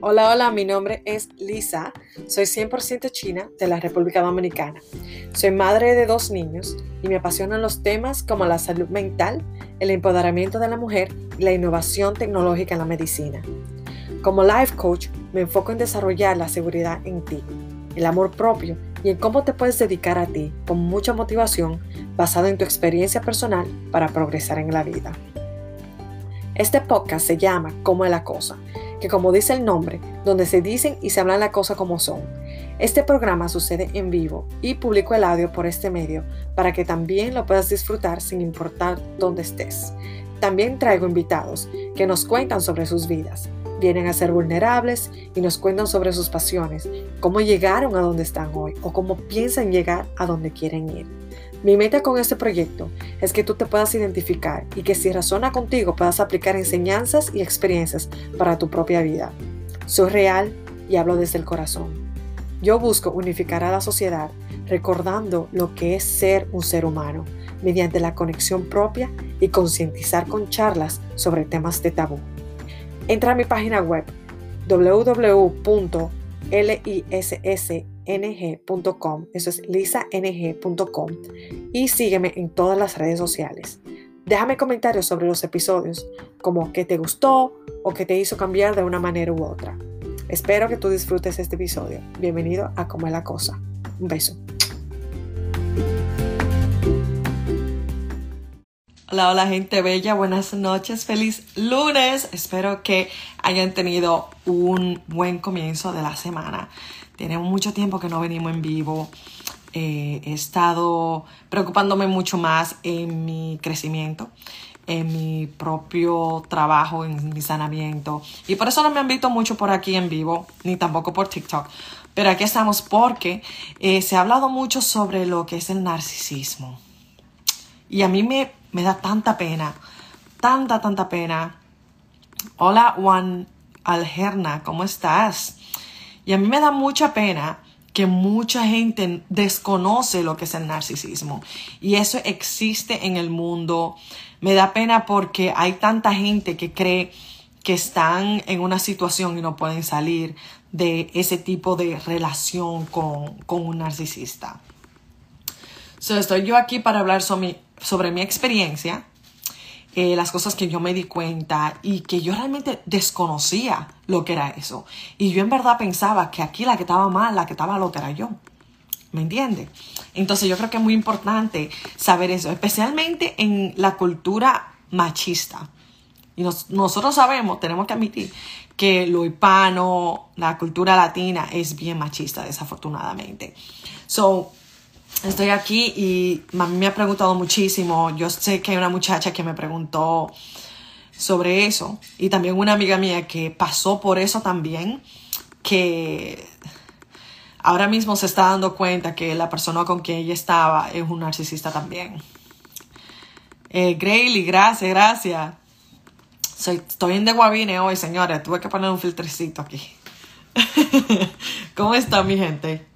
Hola, hola, mi nombre es Lisa, soy 100% china de la República Dominicana. Soy madre de dos niños y me apasionan los temas como la salud mental, el empoderamiento de la mujer y la innovación tecnológica en la medicina. Como life coach, me enfoco en desarrollar la seguridad en ti, el amor propio y en cómo te puedes dedicar a ti con mucha motivación basado en tu experiencia personal para progresar en la vida. Este podcast se llama Cómo es la cosa que como dice el nombre, donde se dicen y se hablan las cosas como son. Este programa sucede en vivo y publico el audio por este medio para que también lo puedas disfrutar sin importar dónde estés. También traigo invitados que nos cuentan sobre sus vidas, vienen a ser vulnerables y nos cuentan sobre sus pasiones, cómo llegaron a donde están hoy o cómo piensan llegar a donde quieren ir. Mi meta con este proyecto es que tú te puedas identificar y que si razona contigo puedas aplicar enseñanzas y experiencias para tu propia vida. Soy real y hablo desde el corazón. Yo busco unificar a la sociedad recordando lo que es ser un ser humano mediante la conexión propia y concientizar con charlas sobre temas de tabú. Entra a mi página web www.liss ng.com, eso es lisang.com, y sígueme en todas las redes sociales. Déjame comentarios sobre los episodios, como qué te gustó o qué te hizo cambiar de una manera u otra. Espero que tú disfrutes este episodio. Bienvenido a Como es la Cosa. Un beso. Hola, hola gente bella, buenas noches, feliz lunes. Espero que hayan tenido un buen comienzo de la semana. Tenemos mucho tiempo que no venimos en vivo. Eh, he estado preocupándome mucho más en mi crecimiento, en mi propio trabajo, en mi sanamiento. Y por eso no me han visto mucho por aquí en vivo, ni tampoco por TikTok. Pero aquí estamos porque eh, se ha hablado mucho sobre lo que es el narcisismo. Y a mí me, me da tanta pena, tanta, tanta pena. Hola Juan Algerna, ¿cómo estás? Y a mí me da mucha pena que mucha gente desconoce lo que es el narcisismo. Y eso existe en el mundo. Me da pena porque hay tanta gente que cree que están en una situación y no pueden salir de ese tipo de relación con, un narcisista. So, estoy yo aquí para hablar sobre sobre mi experiencia eh, las cosas que yo me di cuenta y que yo realmente desconocía lo que era eso. Y yo en verdad pensaba que aquí la que estaba mal, la que estaba loca era yo. ¿Me entiende? Entonces yo creo que es muy importante saber eso, especialmente en la cultura machista. Y nosotros sabemos, tenemos que admitir que lo hispano, la cultura latina es bien machista, desafortunadamente. So, estoy aquí y mí me ha preguntado muchísimo. Yo sé que hay una muchacha que me preguntó sobre eso y también una amiga mía que pasó por eso también, que ahora mismo se está dando cuenta que la persona con quien ella estaba es un narcisista también. Eh, Grayley, gracias, gracias. Soy, estoy en de Guavine hoy, señores. Tuve que poner un filtrecito aquí. ¿Cómo está mi gente?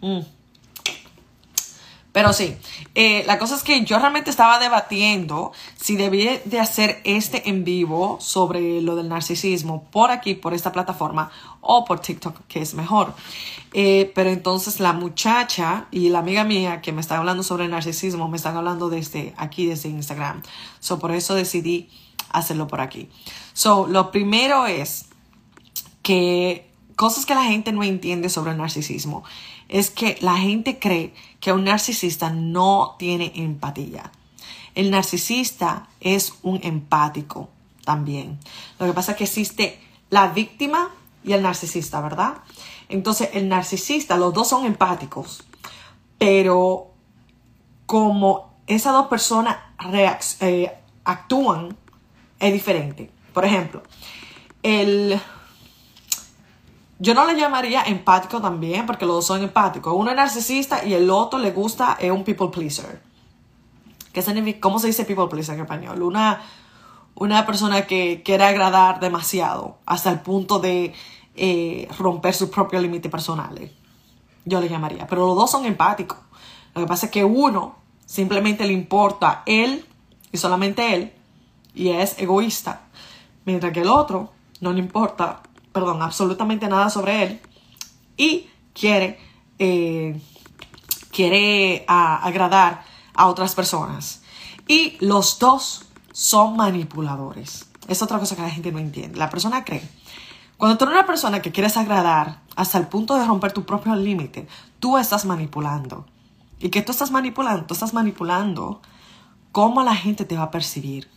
Mm. Pero sí, eh, la cosa es que yo realmente estaba debatiendo si debía de hacer este en vivo sobre lo del narcisismo por aquí, por esta plataforma o por TikTok, que es mejor. Eh, pero entonces la muchacha y la amiga mía que me están hablando sobre el narcisismo me están hablando desde aquí, desde Instagram. So, por eso decidí hacerlo por aquí. So, lo primero es que cosas que la gente no entiende sobre el narcisismo es que la gente cree que un narcisista no tiene empatía. El narcisista es un empático también. Lo que pasa es que existe la víctima y el narcisista, ¿verdad? Entonces, el narcisista, los dos son empáticos, pero como esas dos personas eh, actúan, es diferente. Por ejemplo, el yo no le llamaría empático también, porque los dos son empáticos. Uno es narcisista y el otro le gusta, es un people pleaser. ¿Qué significa? ¿Cómo se dice people pleaser en español? Una, una persona que quiere agradar demasiado hasta el punto de eh, romper sus propios límites personales. Yo le llamaría. Pero los dos son empáticos. Lo que pasa es que uno simplemente le importa él y solamente él y es egoísta. Mientras que el otro no le importa perdón, absolutamente nada sobre él y quiere, eh, quiere agradar a otras personas. Y los dos son manipuladores. Es otra cosa que la gente no entiende. La persona cree. Cuando tú eres una persona que quieres agradar hasta el punto de romper tu propio límite, tú estás manipulando. ¿Y que tú estás manipulando? Tú estás manipulando cómo la gente te va a percibir.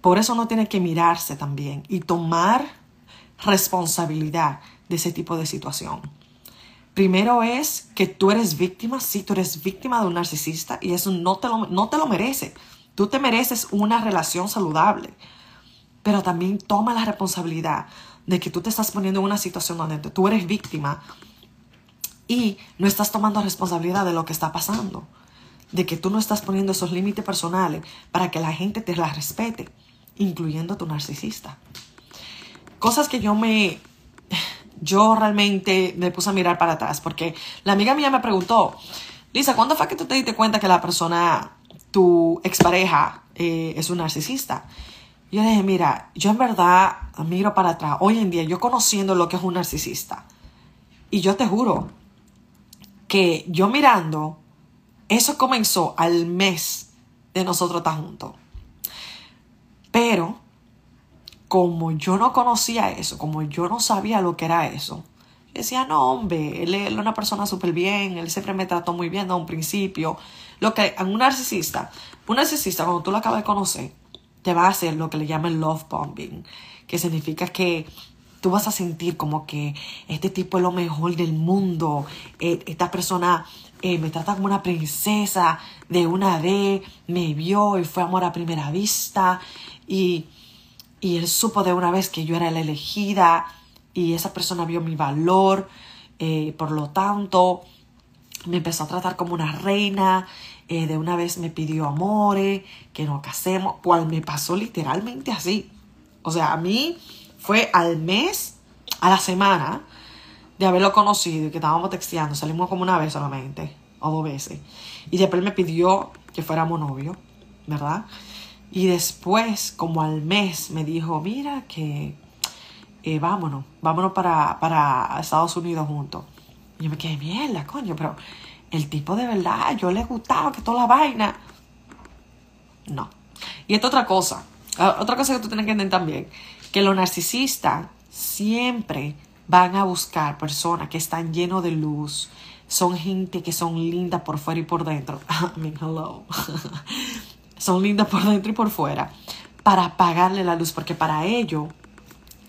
Por eso uno tiene que mirarse también y tomar responsabilidad de ese tipo de situación. Primero es que tú eres víctima, sí, tú eres víctima de un narcisista y eso no te lo, no te lo merece. Tú te mereces una relación saludable, pero también toma la responsabilidad de que tú te estás poniendo en una situación donde tú eres víctima y no estás tomando responsabilidad de lo que está pasando, de que tú no estás poniendo esos límites personales para que la gente te la respete, incluyendo tu narcisista. Cosas que yo me yo realmente me puse a mirar para atrás porque la amiga mía me preguntó, Lisa, ¿cuándo fue que tú te diste cuenta que la persona, tu expareja, eh, es un narcisista? Yo le dije, mira, yo en verdad miro para atrás, hoy en día, yo conociendo lo que es un narcisista, y yo te juro que yo mirando, eso comenzó al mes de nosotros estar juntos. Pero como yo no conocía eso, como yo no sabía lo que era eso, decía, no, hombre, él es una persona súper bien, él siempre me trató muy bien de un principio. Lo que un narcisista, un narcisista cuando tú lo acabas de conocer, te va a hacer lo que le llaman love bombing, que significa que tú vas a sentir como que este tipo es lo mejor del mundo, eh, esta persona eh, me trata como una princesa de una vez, me vio y fue amor a primera vista y y él supo de una vez que yo era la elegida y esa persona vio mi valor, eh, por lo tanto me empezó a tratar como una reina, eh, de una vez me pidió amores, que nos casemos, cual me pasó literalmente así. O sea, a mí fue al mes, a la semana de haberlo conocido y que estábamos texteando, salimos como una vez solamente, o dos veces. Y después me pidió que fuéramos novios, ¿verdad? Y después, como al mes, me dijo, mira que eh, vámonos, vámonos para, para Estados Unidos juntos. Y yo me quedé, mierda, coño, pero el tipo de verdad, yo le gustaba que toda la vaina. No. Y esta otra cosa, ah, otra cosa que tú tienes que entender también, que los narcisistas siempre van a buscar personas que están llenos de luz, son gente que son lindas por fuera y por dentro. I mean, hello. son lindas por dentro y por fuera, para apagarle la luz, porque para ello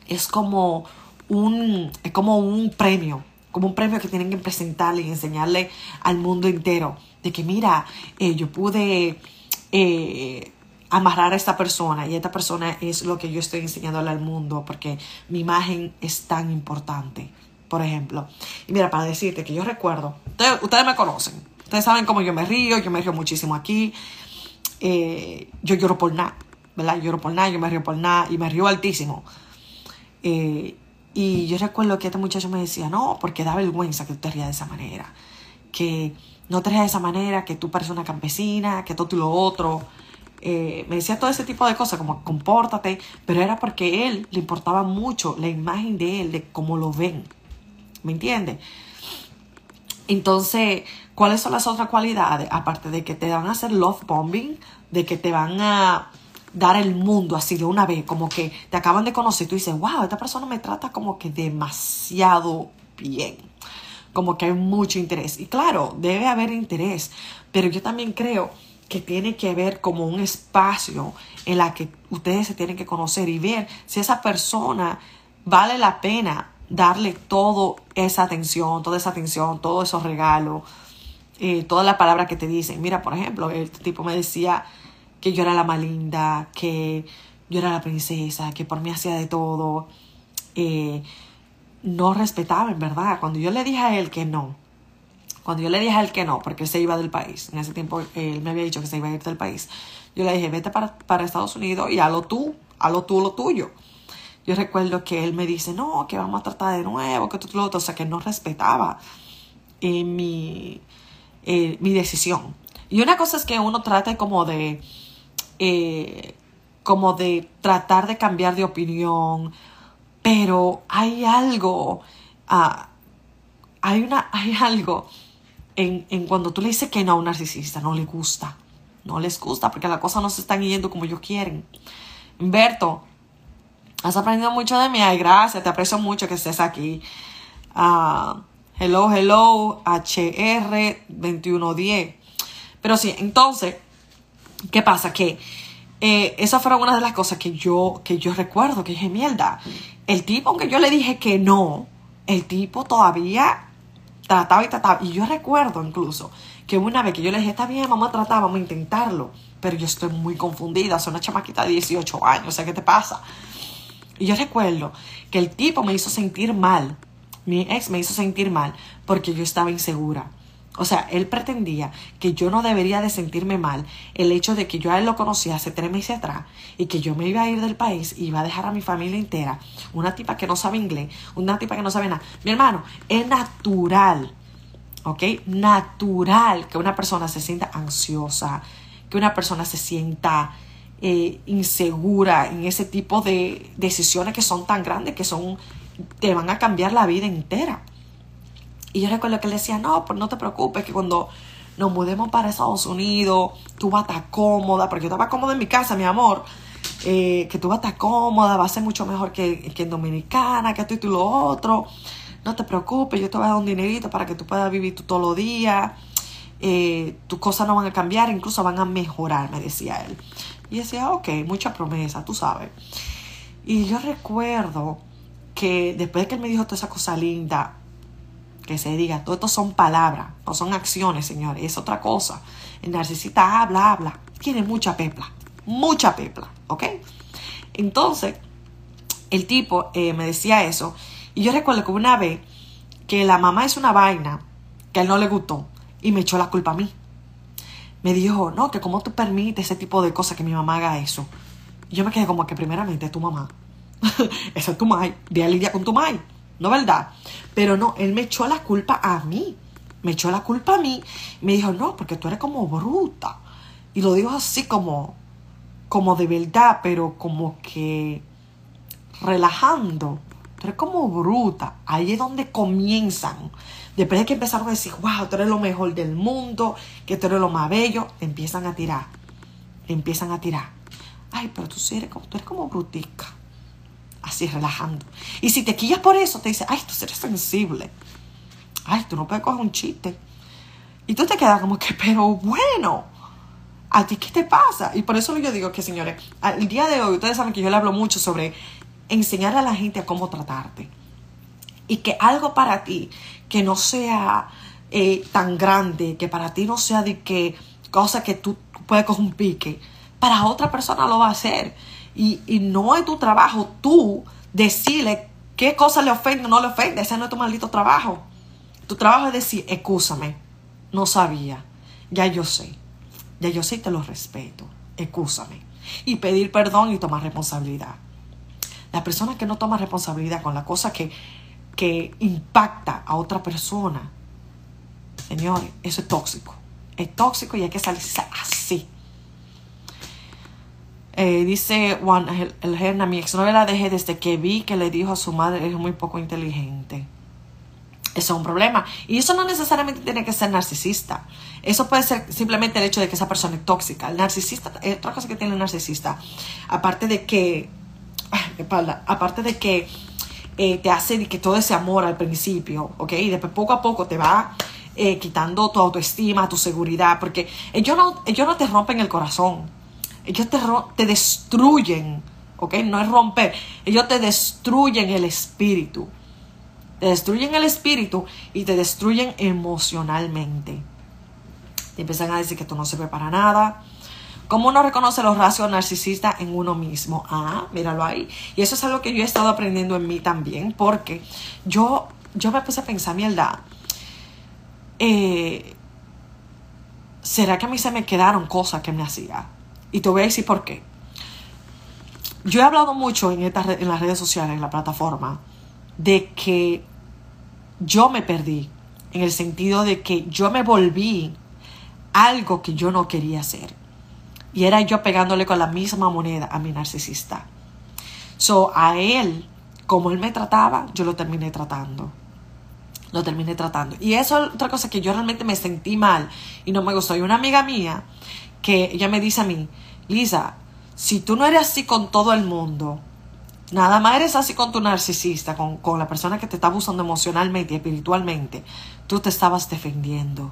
es como un, es como un premio, como un premio que tienen que presentarle y enseñarle al mundo entero, de que mira, eh, yo pude eh, amarrar a esta persona y esta persona es lo que yo estoy enseñándole al mundo, porque mi imagen es tan importante, por ejemplo. Y mira, para decirte que yo recuerdo, ustedes me conocen, ustedes saben cómo yo me río, yo me río muchísimo aquí. Eh, yo lloro por nada, ¿verdad? Yo lloro por nada, yo me río por nada y me río altísimo. Eh, y yo recuerdo que este muchacho me decía, no, porque da vergüenza que tú te rías de esa manera, que no te rías de esa manera, que tú pareces una campesina, que todo y lo otro. Eh, me decía todo ese tipo de cosas, como compórtate, pero era porque él le importaba mucho la imagen de él, de cómo lo ven. ¿Me entiendes? Entonces, ¿cuáles son las otras cualidades? Aparte de que te van a hacer love bombing, de que te van a dar el mundo así de una vez, como que te acaban de conocer y tú dices, wow, esta persona me trata como que demasiado bien, como que hay mucho interés. Y claro, debe haber interés, pero yo también creo que tiene que haber como un espacio en la que ustedes se tienen que conocer y ver si esa persona vale la pena darle toda esa atención, toda esa atención, todos esos regalos, eh, todas las palabras que te dicen. Mira, por ejemplo, el tipo me decía que yo era la más linda, que yo era la princesa, que por mí hacía de todo. Eh, no respetaba, en verdad. Cuando yo le dije a él que no, cuando yo le dije a él que no, porque él se iba del país, en ese tiempo él me había dicho que se iba a ir del país, yo le dije, vete para, para Estados Unidos y hazlo tú, hazlo tú lo tuyo. Yo recuerdo que él me dice, no, que vamos a tratar de nuevo, que tú lo otro. O sea, que no respetaba eh, mi, eh, mi decisión. Y una cosa es que uno trate como de, eh, como de tratar de cambiar de opinión Pero hay algo, ah, hay, una, hay algo en, en, cuando tú le dices que no a un narcisista, no le gusta. No les gusta porque las cosas no se están yendo como ellos quieren. Humberto, has aprendido mucho de mí. Ay, gracias, te aprecio mucho que estés aquí. Uh, hello, hello, HR2110. Pero sí, entonces, ¿qué pasa? Que eh, esa fue una de las cosas que yo, que yo recuerdo, que dije, mierda, el tipo, aunque yo le dije que no, el tipo todavía trataba y trataba. Y yo recuerdo incluso que una vez que yo le dije, está bien, vamos a tratar, vamos a intentarlo. Pero yo estoy muy confundida, soy una chamaquita de 18 años, o sea, ¿qué te pasa? Y yo recuerdo que el tipo me hizo sentir mal, mi ex me hizo sentir mal porque yo estaba insegura. O sea, él pretendía que yo no debería de sentirme mal el hecho de que yo a él lo conocía hace tres meses atrás y que yo me iba a ir del país y iba a dejar a mi familia entera. Una tipa que no sabe inglés, una tipa que no sabe nada. Mi hermano, es natural, ¿ok? Natural que una persona se sienta ansiosa, que una persona se sienta eh, insegura en ese tipo de decisiones que son tan grandes que son, te van a cambiar la vida entera. Y yo recuerdo que él decía, no, pues no te preocupes, que cuando nos mudemos para Estados Unidos, tú vas a estar cómoda, porque yo estaba cómoda en mi casa, mi amor, eh, que tú vas a estar cómoda, va a ser mucho mejor que, que en Dominicana, que esto y tú lo otro. No te preocupes, yo te voy a dar un dinerito para que tú puedas vivir tú todos los días. Eh, tus cosas no van a cambiar, incluso van a mejorar, me decía él. Y decía, ok, mucha promesa, tú sabes. Y yo recuerdo que después de que él me dijo toda esa cosa linda, que se diga, todo esto son palabras, no son acciones, señores, es otra cosa. El narcisista habla, habla, tiene mucha pepla, mucha pepla, ¿ok? Entonces, el tipo eh, me decía eso, y yo recuerdo que una vez que la mamá es una vaina que a él no le gustó, y me echó la culpa a mí. Me dijo, no, que cómo tú permites ese tipo de cosas, que mi mamá haga eso. Y yo me quedé como que primeramente tu mamá. Esa es tu mai, ve a lidiar con tu mai. ¿no verdad? Pero no, él me echó la culpa a mí. Me echó la culpa a mí. Me dijo, no, porque tú eres como bruta. Y lo dijo así como, como de verdad, pero como que relajando. Tú eres como bruta. Ahí es donde comienzan. Después de que empezaron a decir, wow, tú eres lo mejor del mundo, que tú eres lo más bello, empiezan a tirar. empiezan a tirar. Ay, pero tú sí eres como, tú eres como brutica así relajando. Y si te quillas por eso, te dice, ay, tú eres sensible. Ay, tú no puedes coger un chiste. Y tú te quedas como que, pero bueno, ¿a ti qué te pasa? Y por eso yo digo que, señores, el día de hoy, ustedes saben que yo le hablo mucho sobre enseñar a la gente a cómo tratarte. Y que algo para ti que no sea eh, tan grande, que para ti no sea de que cosa que tú puedes coger un pique, para otra persona lo va a hacer. Y, no es tu trabajo tú decirle qué cosa le ofende o no le ofende. Ese no es tu maldito trabajo. Tu trabajo es decir, escúchame, no sabía, ya yo sé, ya yo sé y te lo respeto, escúchame. Y pedir perdón y tomar responsabilidad. La persona que no toma responsabilidad con la cosa que, que impacta a otra persona, señores, eso es tóxico. Es tóxico y hay que salirse así. Eh, dice Juan, el, el mi exnovia la dejé desde que vi que le dijo a su madre es muy poco inteligente. Eso es un problema. Y eso no necesariamente tiene que ser narcisista. Eso puede ser simplemente el hecho de que esa persona es tóxica. El narcisista, otra cosa que tiene el narcisista, aparte de que, aparte de que eh, te hace que todo ese amor al principio, ¿ok? Y después poco a poco te va eh, quitando tu autoestima, tu seguridad, porque ellos no, ellos no te rompen el corazón ellos te, te destruyen, ¿ok? No es romper, ellos te destruyen el espíritu. Te destruyen el espíritu y te destruyen emocionalmente. Te empiezan a decir que tú no sirves para nada. ¿Cómo uno reconoce los rasgos narcisistas en uno mismo? Ah, míralo ahí. Y eso es algo que yo he estado aprendiendo en mí también, porque yo, yo me puse a pensar, mierda, eh, ¿será que a mí se me quedaron cosas que me hacía? Y te voy a decir por qué. Yo he hablado mucho en, en las redes sociales, en la plataforma, de que yo me perdí, en el sentido de que yo me volví algo que yo no quería hacer. Y era yo pegándole con la misma moneda a mi narcisista. So, a él, como él me trataba, yo lo terminé tratando. Lo terminé tratando. Y eso es otra cosa que yo realmente me sentí mal y no me gustó. Y una amiga mía que ella me dice a mí, Lisa, si tú no eres así con todo el mundo, nada más eres así con tu narcisista, con, con la persona que te está abusando emocionalmente y espiritualmente, tú te estabas defendiendo.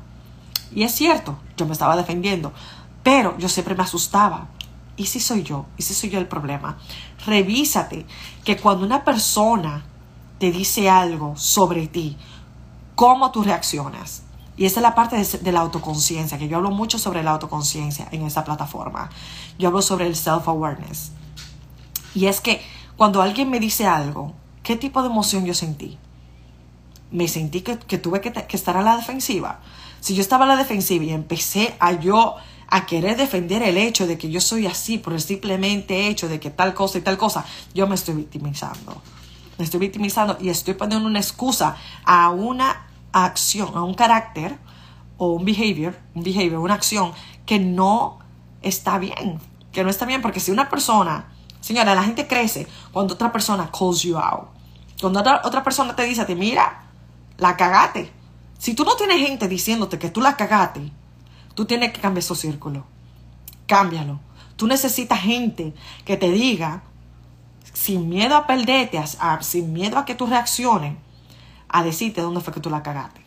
Y es cierto, yo me estaba defendiendo, pero yo siempre me asustaba. ¿Y si soy yo? ¿Y si soy yo el problema? Revísate que cuando una persona te dice algo sobre ti, cómo tú reaccionas. Y esa es la parte de, la autoconciencia, que yo hablo mucho sobre la autoconciencia en esta plataforma. Yo hablo sobre el self-awareness. Y es que cuando alguien me dice algo, ¿qué tipo de emoción yo sentí? Me sentí que, tuve que, que estar a la defensiva. Si yo estaba a la defensiva y empecé a yo a querer defender el hecho de que yo soy así por el simplemente hecho de que tal cosa y tal cosa, yo me estoy victimizando. Me estoy victimizando y estoy poniendo una excusa a una acción, a un carácter o un behavior, un behavior, una acción que no está bien. Que no está bien porque si una persona, señora, la gente crece cuando otra persona calls you out. Cuando otra, otra persona te dice a ti, mira, la cagate. Si tú no tienes gente diciéndote que tú la cagate, tú tienes que cambiar su círculo. Cámbialo. Tú necesitas gente que te diga, sin miedo a perderte, sin miedo a que tú reacciones, a decirte dónde fue que tú la cagaste,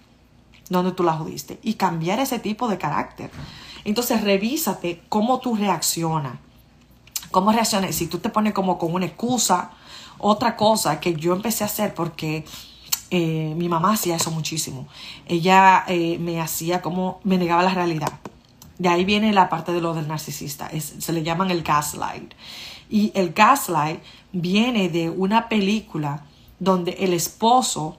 dónde tú la jodiste y cambiar ese tipo de carácter. Entonces revísate cómo tú reaccionas, cómo reaccionas. Si tú te pones como con una excusa, otra cosa que yo empecé a hacer porque eh, mi mamá hacía eso muchísimo. Ella eh, me hacía como, me negaba la realidad. De ahí viene la parte de lo del narcisista. se le llaman el gaslight. Y el gaslight viene de una película donde el esposo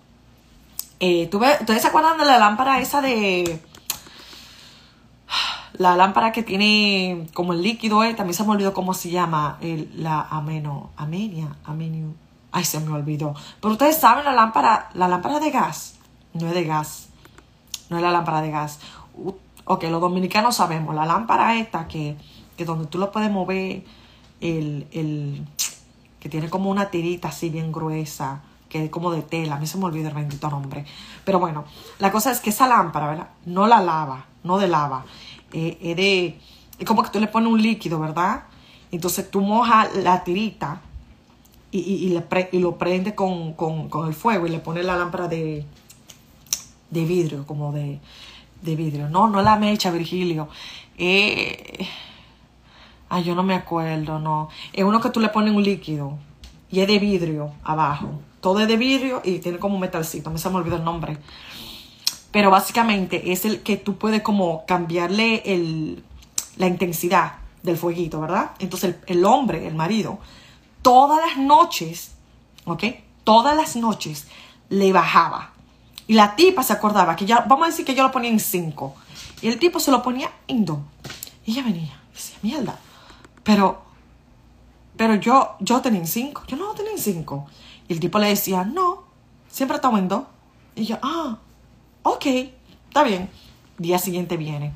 eh, ¿Ustedes se acuerdan de la lámpara esa de... La lámpara que tiene como el líquido, eh? también se me olvidó cómo se llama, la ameno, amenia, amenio. Ay, se me olvidó. Pero ustedes saben la lámpara, la lámpara de gas. No es de gas. No es la lámpara de gas. ok, los dominicanos sabemos. La lámpara esta que, que donde tú lo puedes mover, el, el, que tiene como una tirita así bien gruesa como de tela, a mí se me olvida el bendito nombre. Pero bueno, la cosa es que esa lámpara, ¿verdad? No la lava, no de lava, eh, de, es como que tú le pones un líquido, ¿verdad? Entonces tú mojas la tirita y, y, lo prendes con, con, con, el fuego y le pones la lámpara de, de vidrio, como de, de vidrio. No, no la mecha, Virgilio. Eh, ay, yo no me acuerdo, no. Es uno que tú le pones un líquido y es de vidrio abajo todo de vidrio y tiene como un metalcito, me se me olvidó el nombre. Pero básicamente es el que tú puedes como cambiarle el, la intensidad del fueguito, ¿verdad? Entonces el, el hombre, el marido, todas las noches, ¿ok? Todas las noches le bajaba. Y la tipa se acordaba que ya, vamos a decir que yo lo ponía en 5. Y el tipo se lo ponía en 2. Y ella venía y decía, mierda. Pero, pero yo, yo tenía en 5. Yo no tenía en 5. Y el tipo le decía, no, siempre está en Y yo, ah, ok, está bien. Día siguiente viene.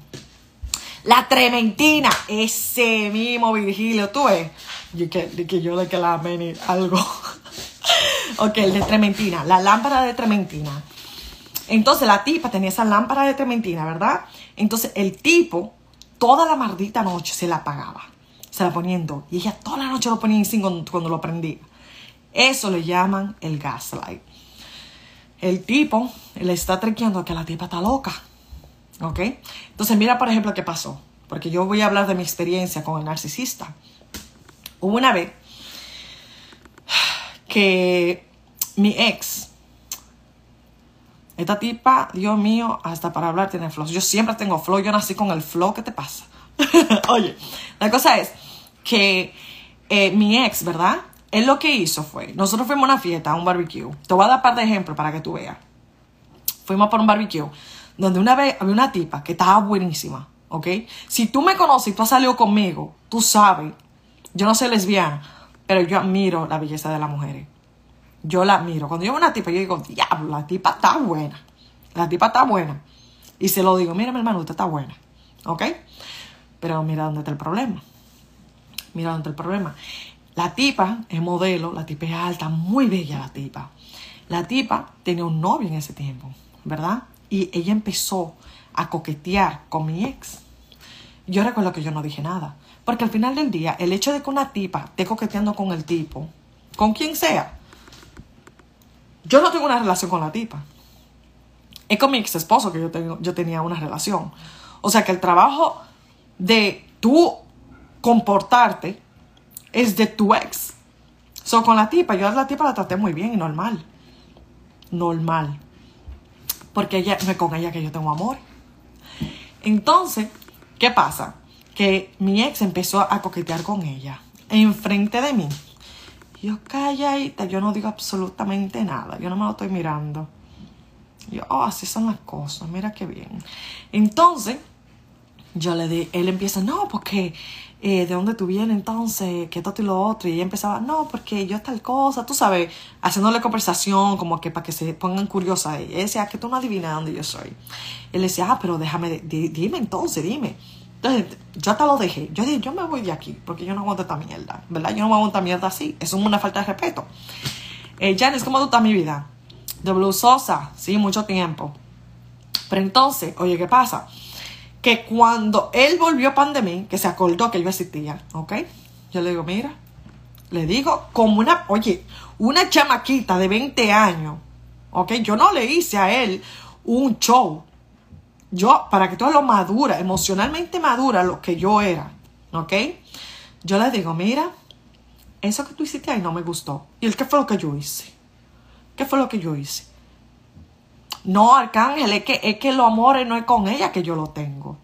La trementina, ese mismo Virgilio, tú ves. Yo que, que yo de que la algo. ok, el de trementina, la lámpara de trementina. Entonces la tipa tenía esa lámpara de trementina, ¿verdad? Entonces el tipo, toda la maldita noche se la apagaba. Se la ponía en dos. Y ella toda la noche lo ponía en cinco cuando lo prendía. Eso le llaman el gaslight. El tipo le está trequeando que la tipa está loca. ¿Ok? Entonces mira, por ejemplo, qué pasó. Porque yo voy a hablar de mi experiencia con el narcisista. Hubo una vez que mi ex, esta tipa, Dios mío, hasta para hablar tiene flow. Yo siempre tengo flow, yo nací con el flow, ¿qué te pasa? Oye, la cosa es que eh, mi ex, ¿verdad? Él lo que hizo fue, nosotros fuimos a una fiesta, a un barbecue. Te voy a dar un par de ejemplos para que tú veas. Fuimos por un barbecue donde una vez había una tipa que estaba buenísima, ¿ok? Si tú me conoces y tú has salido conmigo, tú sabes, yo no soy lesbiana, pero yo admiro la belleza de las mujeres. Yo la admiro. Cuando yo veo una tipa, yo digo, diablo, la tipa está buena. La tipa está buena. Y se lo digo, mira, mi hermano, usted está buena. ¿Ok? Pero mira dónde está el problema. Mira dónde está el problema La tipa es modelo, la tipa es alta, muy bella la tipa. La tipa tenía un novio en ese tiempo, ¿verdad? Y ella empezó a coquetear con mi ex. Yo recuerdo que yo no dije nada. Porque al final del día, el hecho de que una tipa esté coqueteando con el tipo, con quien sea, yo no tengo una relación con la tipa. Es con mi ex esposo que yo, tengo, yo tenía una relación. O sea que el trabajo de tú comportarte es de tu ex. So, con la tipa, yo a la tipa la traté muy bien y normal. Normal. Porque ella, no es con ella que yo tengo amor. Entonces, ¿qué pasa? Que mi ex empezó a coquetear con ella. Enfrente de mí. Yo calladita, yo no digo absolutamente nada. Yo no me lo estoy mirando. Yo, oh, así son las cosas. Mira qué bien. Entonces, yo le di, él empieza, no, porque eh, de dónde tú vienes entonces, que esto y lo otro. Y ella empezaba, no, porque yo tal cosa, tú sabes, haciéndole conversación como que para que se pongan curiosas. Y ella decía, que tú no adivinas dónde yo soy. Él decía, ah, pero déjame, dime entonces, dime. Entonces, yo te lo dejé. Yo dije, yo me voy de aquí, porque yo no aguanto esta mierda, ¿verdad? Yo no me aguanto mierda así. Eso es una falta de respeto. Eh, Janice, ¿cómo tú estás mi vida? Blue Sosa, sí, mucho tiempo. Pero entonces, oye, ¿qué pasa? Que cuando él volvió pan de mí, que se acordó que yo existía, ¿ok? Yo le digo, mira, le digo como una, oye, una chamaquita de 20 años, ¿ok? Yo no le hice a él un show. Yo, para que todo lo madura, emocionalmente madura lo que yo era, ¿ok? Yo le digo, mira, eso que tú hiciste ahí no me gustó. ¿Y el qué fue lo que yo hice? ¿Qué fue lo que yo hice? No, Arcángel, es que, es que los amores no es con ella que yo lo tengo.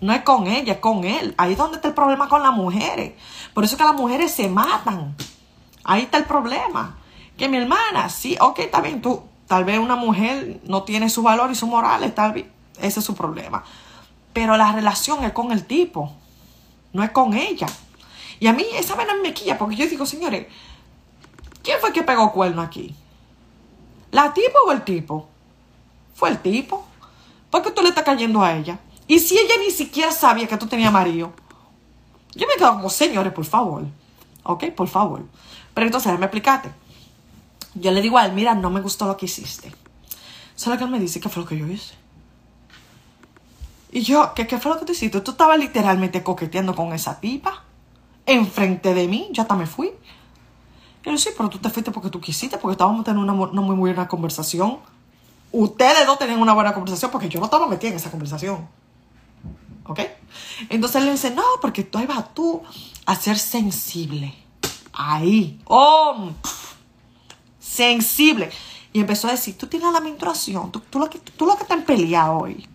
No es con ella, es con él. Ahí es donde está el problema con las mujeres. Por eso es que las mujeres se matan. Ahí está el problema. Que mi hermana, sí, ok, está bien, tú, tal vez una mujer no tiene su valor y su moral, tal vez, ese es su problema. Pero la relación es con el tipo, no es con ella. Y a mí esa vena me quilla porque yo digo, señores, ¿quién fue que pegó cuerno aquí? ¿La tipo o el tipo? Fue el tipo. ¿Por qué tú le estás cayendo a ella? Y si ella ni siquiera sabía que tú tenías marido. Yo me quedo como, señores, por favor. ¿Ok? Por favor. Pero entonces, me explicaste. Yo le digo a él, mira, no me gustó lo que hiciste. Solo que él me dice, ¿qué fue lo que yo hice? Y yo, ¿qué, ¿qué fue lo que tú hiciste? Tú estabas literalmente coqueteando con esa tipa. Enfrente de mí. Yo hasta me fui. Y yo, sí, pero tú te fuiste porque tú quisiste, porque estábamos teniendo una, una muy buena conversación ustedes dos tenían una buena conversación porque yo no estaba metida en esa conversación. ¿Ok? Entonces le dice, no, porque tú ahí vas tú a ser sensible. Ahí. ¡Oh! Sensible. Y empezó a decir, tú tienes la menstruación, tú, tú, lo, que, tú lo que estás en hoy.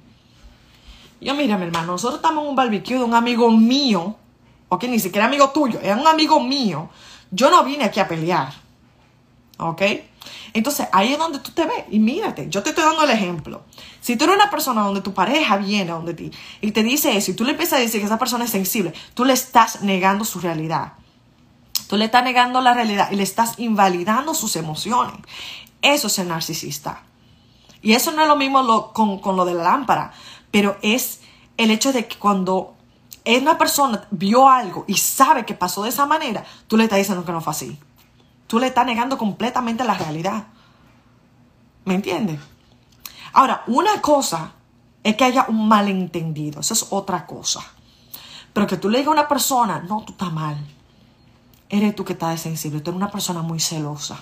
Yo, mira, mi hermano, nosotros estamos en un barbecue de un amigo mío, ok, ni siquiera amigo tuyo, es un amigo mío. Yo no vine aquí a pelear, ok. Entonces ahí es donde tú te ves y mírate, yo te estoy dando el ejemplo. Si tú eres una persona donde tu pareja viene donde ti y te dice eso y tú le empiezas a decir que esa persona es sensible, tú le estás negando su realidad. Tú le estás negando la realidad y le estás invalidando sus emociones. Eso es el narcisista. Y eso no es lo mismo con, con lo de la lámpara, pero es el hecho de que cuando una persona vio algo y sabe que pasó de esa manera, tú le estás diciendo que no fue así. Tú le estás negando completamente la realidad. ¿Me entiendes? Ahora, una cosa es que haya un malentendido. Eso es otra cosa. Pero que tú le digas a una persona, no, tú estás mal. Eres tú que estás sensible. Tú eres una persona muy celosa.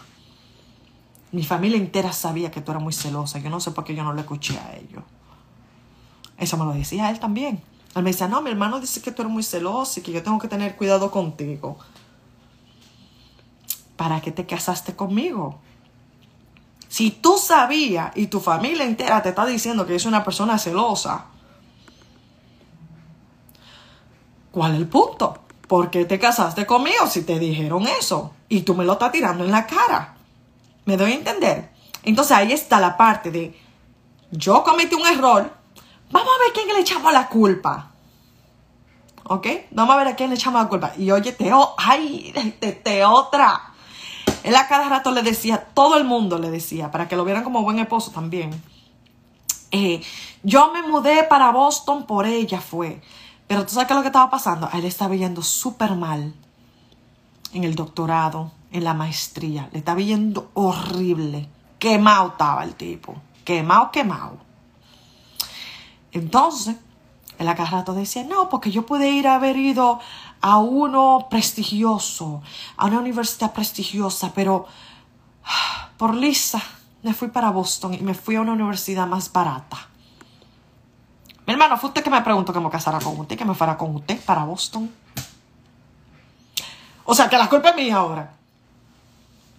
Mi familia entera sabía que tú eras muy celosa. Yo no sé por qué yo no le escuché a ellos. Eso me lo decía él también. Él me decía, no, mi hermano dice que tú eres muy celosa y que yo tengo que tener cuidado contigo. ¿Para qué te casaste conmigo? Si tú sabías y tu familia entera te está diciendo que es una persona celosa, ¿cuál es el punto? ¿Por qué te casaste conmigo si te dijeron eso? Y tú me lo estás tirando en la cara. ¿Me doy a entender? Entonces ahí está la parte de, yo cometí un error, vamos a ver quién le echamos la culpa. ¿Ok? Vamos a ver a quién le echamos la culpa. Y oye, te, ay, te, te otra. Él a cada rato le decía, todo el mundo le decía, para que lo vieran como buen esposo también. Eh, yo me mudé para Boston por ella fue. Pero tú sabes qué es lo que estaba pasando. A él estaba yendo súper mal. en el doctorado, en la maestría. Le estaba yendo horrible. Quemado estaba el tipo. Quemado, quemado. Entonces, el a rato decía, no, porque yo pude ir a haber ido a uno prestigioso, a una universidad prestigiosa, pero por Lisa me fui para Boston y me fui a una universidad más barata. Mi hermano, fue usted que me preguntó que me casara con usted, que me fuera con usted para Boston. O sea, que la culpa es mía ahora.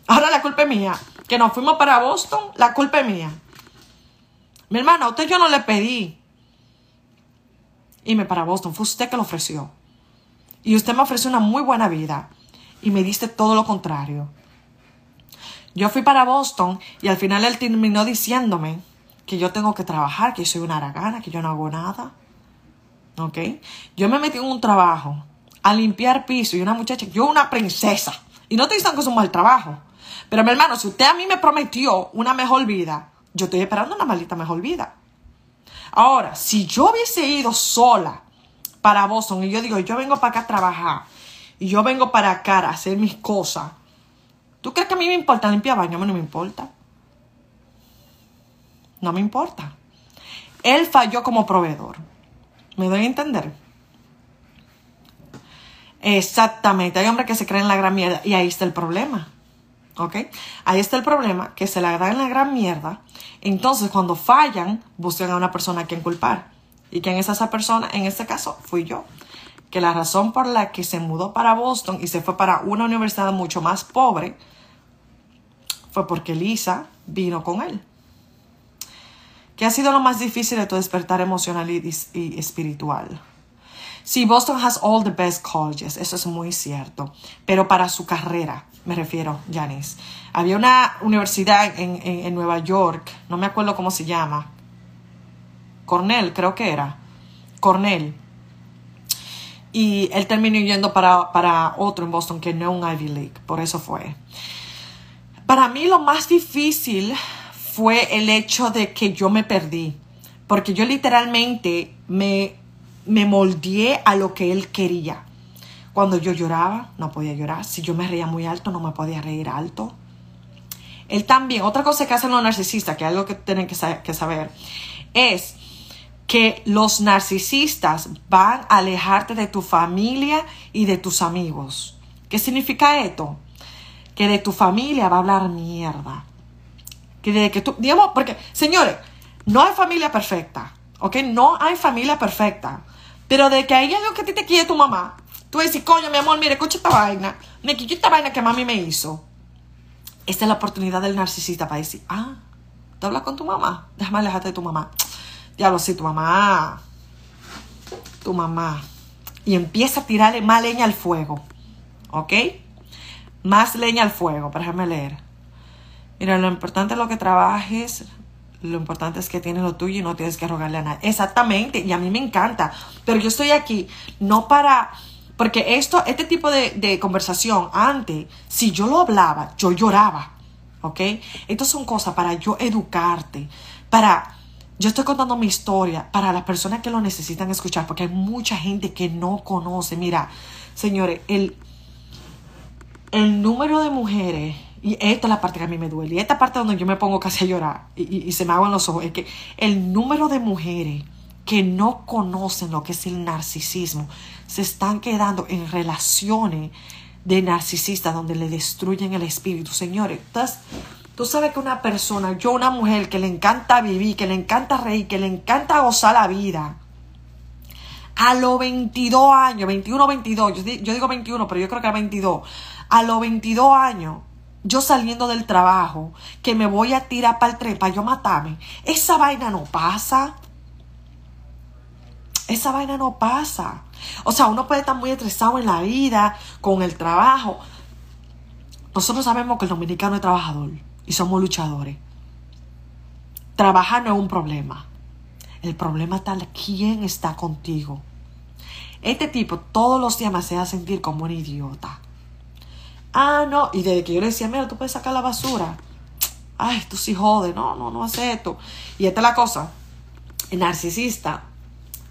Ahora la culpa es mía. Que nos fuimos para Boston, la culpa es mía. Mi hermano, a usted yo no le pedí irme para Boston. Fue usted que lo ofreció. Y usted me ofreció una muy buena vida. Y me diste todo lo contrario. Yo fui para Boston y al final él terminó diciéndome que yo tengo que trabajar, que soy una aragana, que yo no hago nada. ¿Ok? Yo me metí en un trabajo a limpiar piso y una muchacha, yo una princesa. Y no te dicen que es un mal trabajo. Pero mi hermano, si usted a mí me prometió una mejor vida, yo estoy esperando una maldita mejor vida. Ahora, si yo hubiese ido sola para Boston y yo digo, yo vengo para acá a trabajar y yo vengo para acá a hacer mis cosas, ¿tú crees que a mí me importa limpiar baño? A mí no me importa. No me importa. Él falló como proveedor. ¿Me doy a entender? Exactamente. Hay hombres que se creen la gran mierda y ahí está el problema. ¿Ok? Ahí está el problema, que se la dan la gran mierda. Entonces, cuando fallan, buscan a una persona a quien culpar. ¿Y quién es esa persona? En este caso, fui yo. Que la razón por la que se mudó para Boston y se fue para una universidad mucho más pobre fue porque Lisa vino con él. ¿Qué ha sido lo más difícil de tu despertar emocional y, espiritual? Sí, Boston has all the best colleges, eso es muy cierto, pero para su carrera, me refiero, Janice. Había una universidad en, en, Nueva York, no me acuerdo cómo se llama, Cornell, creo que era, Cornell. Y él terminó yendo para, para otro en Boston que no un Ivy League, por eso fue. Para mí lo más difícil fue el hecho de que yo me perdí, porque yo literalmente me, me moldeé a lo que él quería. Cuando yo lloraba, no podía llorar. Si yo me reía muy alto, no me podía reír alto. Él también, otra cosa que hacen los narcisistas, que es algo que tienen que saber, es que los narcisistas van a alejarte de tu familia y de tus amigos. ¿Qué significa esto? Que de tu familia va a hablar mierda. Que de que tú, digamos, porque, señores, no hay familia perfecta, ¿ok? No hay familia perfecta. Pero de que hay algo que a ti te quiere tu mamá, tú dices, coño, mi amor, mire, escucha esta vaina. Me quitó esta vaina que mami me hizo. Esta es la oportunidad del narcisista para decir, ah, tú hablas con tu mamá, déjame alejarte de tu mamá. Diablo, sí, tu mamá. Tu mamá. Y empieza a tirarle más leña al fuego. ¿Ok? Más leña al fuego. Déjame leer. Mira, lo importante es lo que trabajes, lo importante es que tienes lo tuyo y no tienes que rogarle a nadie. Exactamente, y a mí me encanta. Pero yo estoy aquí no para... Porque esto, este tipo de, de conversación, antes, si yo lo hablaba, yo lloraba. ¿Ok? Estas son cosas para yo educarte, para... Yo estoy contando mi historia para las personas que lo necesitan escuchar, porque hay mucha gente que no conoce. Mira, señores, el, el número de mujeres y esta es la parte que a mí me duele. Y esta parte donde yo me pongo casi a llorar y, se me aguan los ojos. Es que el número de mujeres que no conocen lo que es el narcisismo se están quedando en relaciones de narcisistas donde le destruyen el espíritu. Señores, tú sabes que una persona, yo una mujer que le encanta vivir, que le encanta reír, que le encanta gozar la vida, a los 22 años, 21, 22, yo, yo digo 21, pero yo creo que a 22, a los 22 años, yo saliendo del trabajo, que me voy a tirar para el tren para yo matarme, esa vaina no pasa. Esa vaina no pasa. O sea, uno puede estar muy estresado en la vida, con el trabajo. Nosotros sabemos que el dominicano es trabajador y somos luchadores. Trabajar no es un problema. El problema está quién está contigo. Este tipo todos los días me hace sentir como un idiota. Ah, no. Y desde que yo le decía, mira, tú puedes sacar la basura. Ay, tú sí jode. No, no, no hace esto. Y esta es la cosa. El narcisista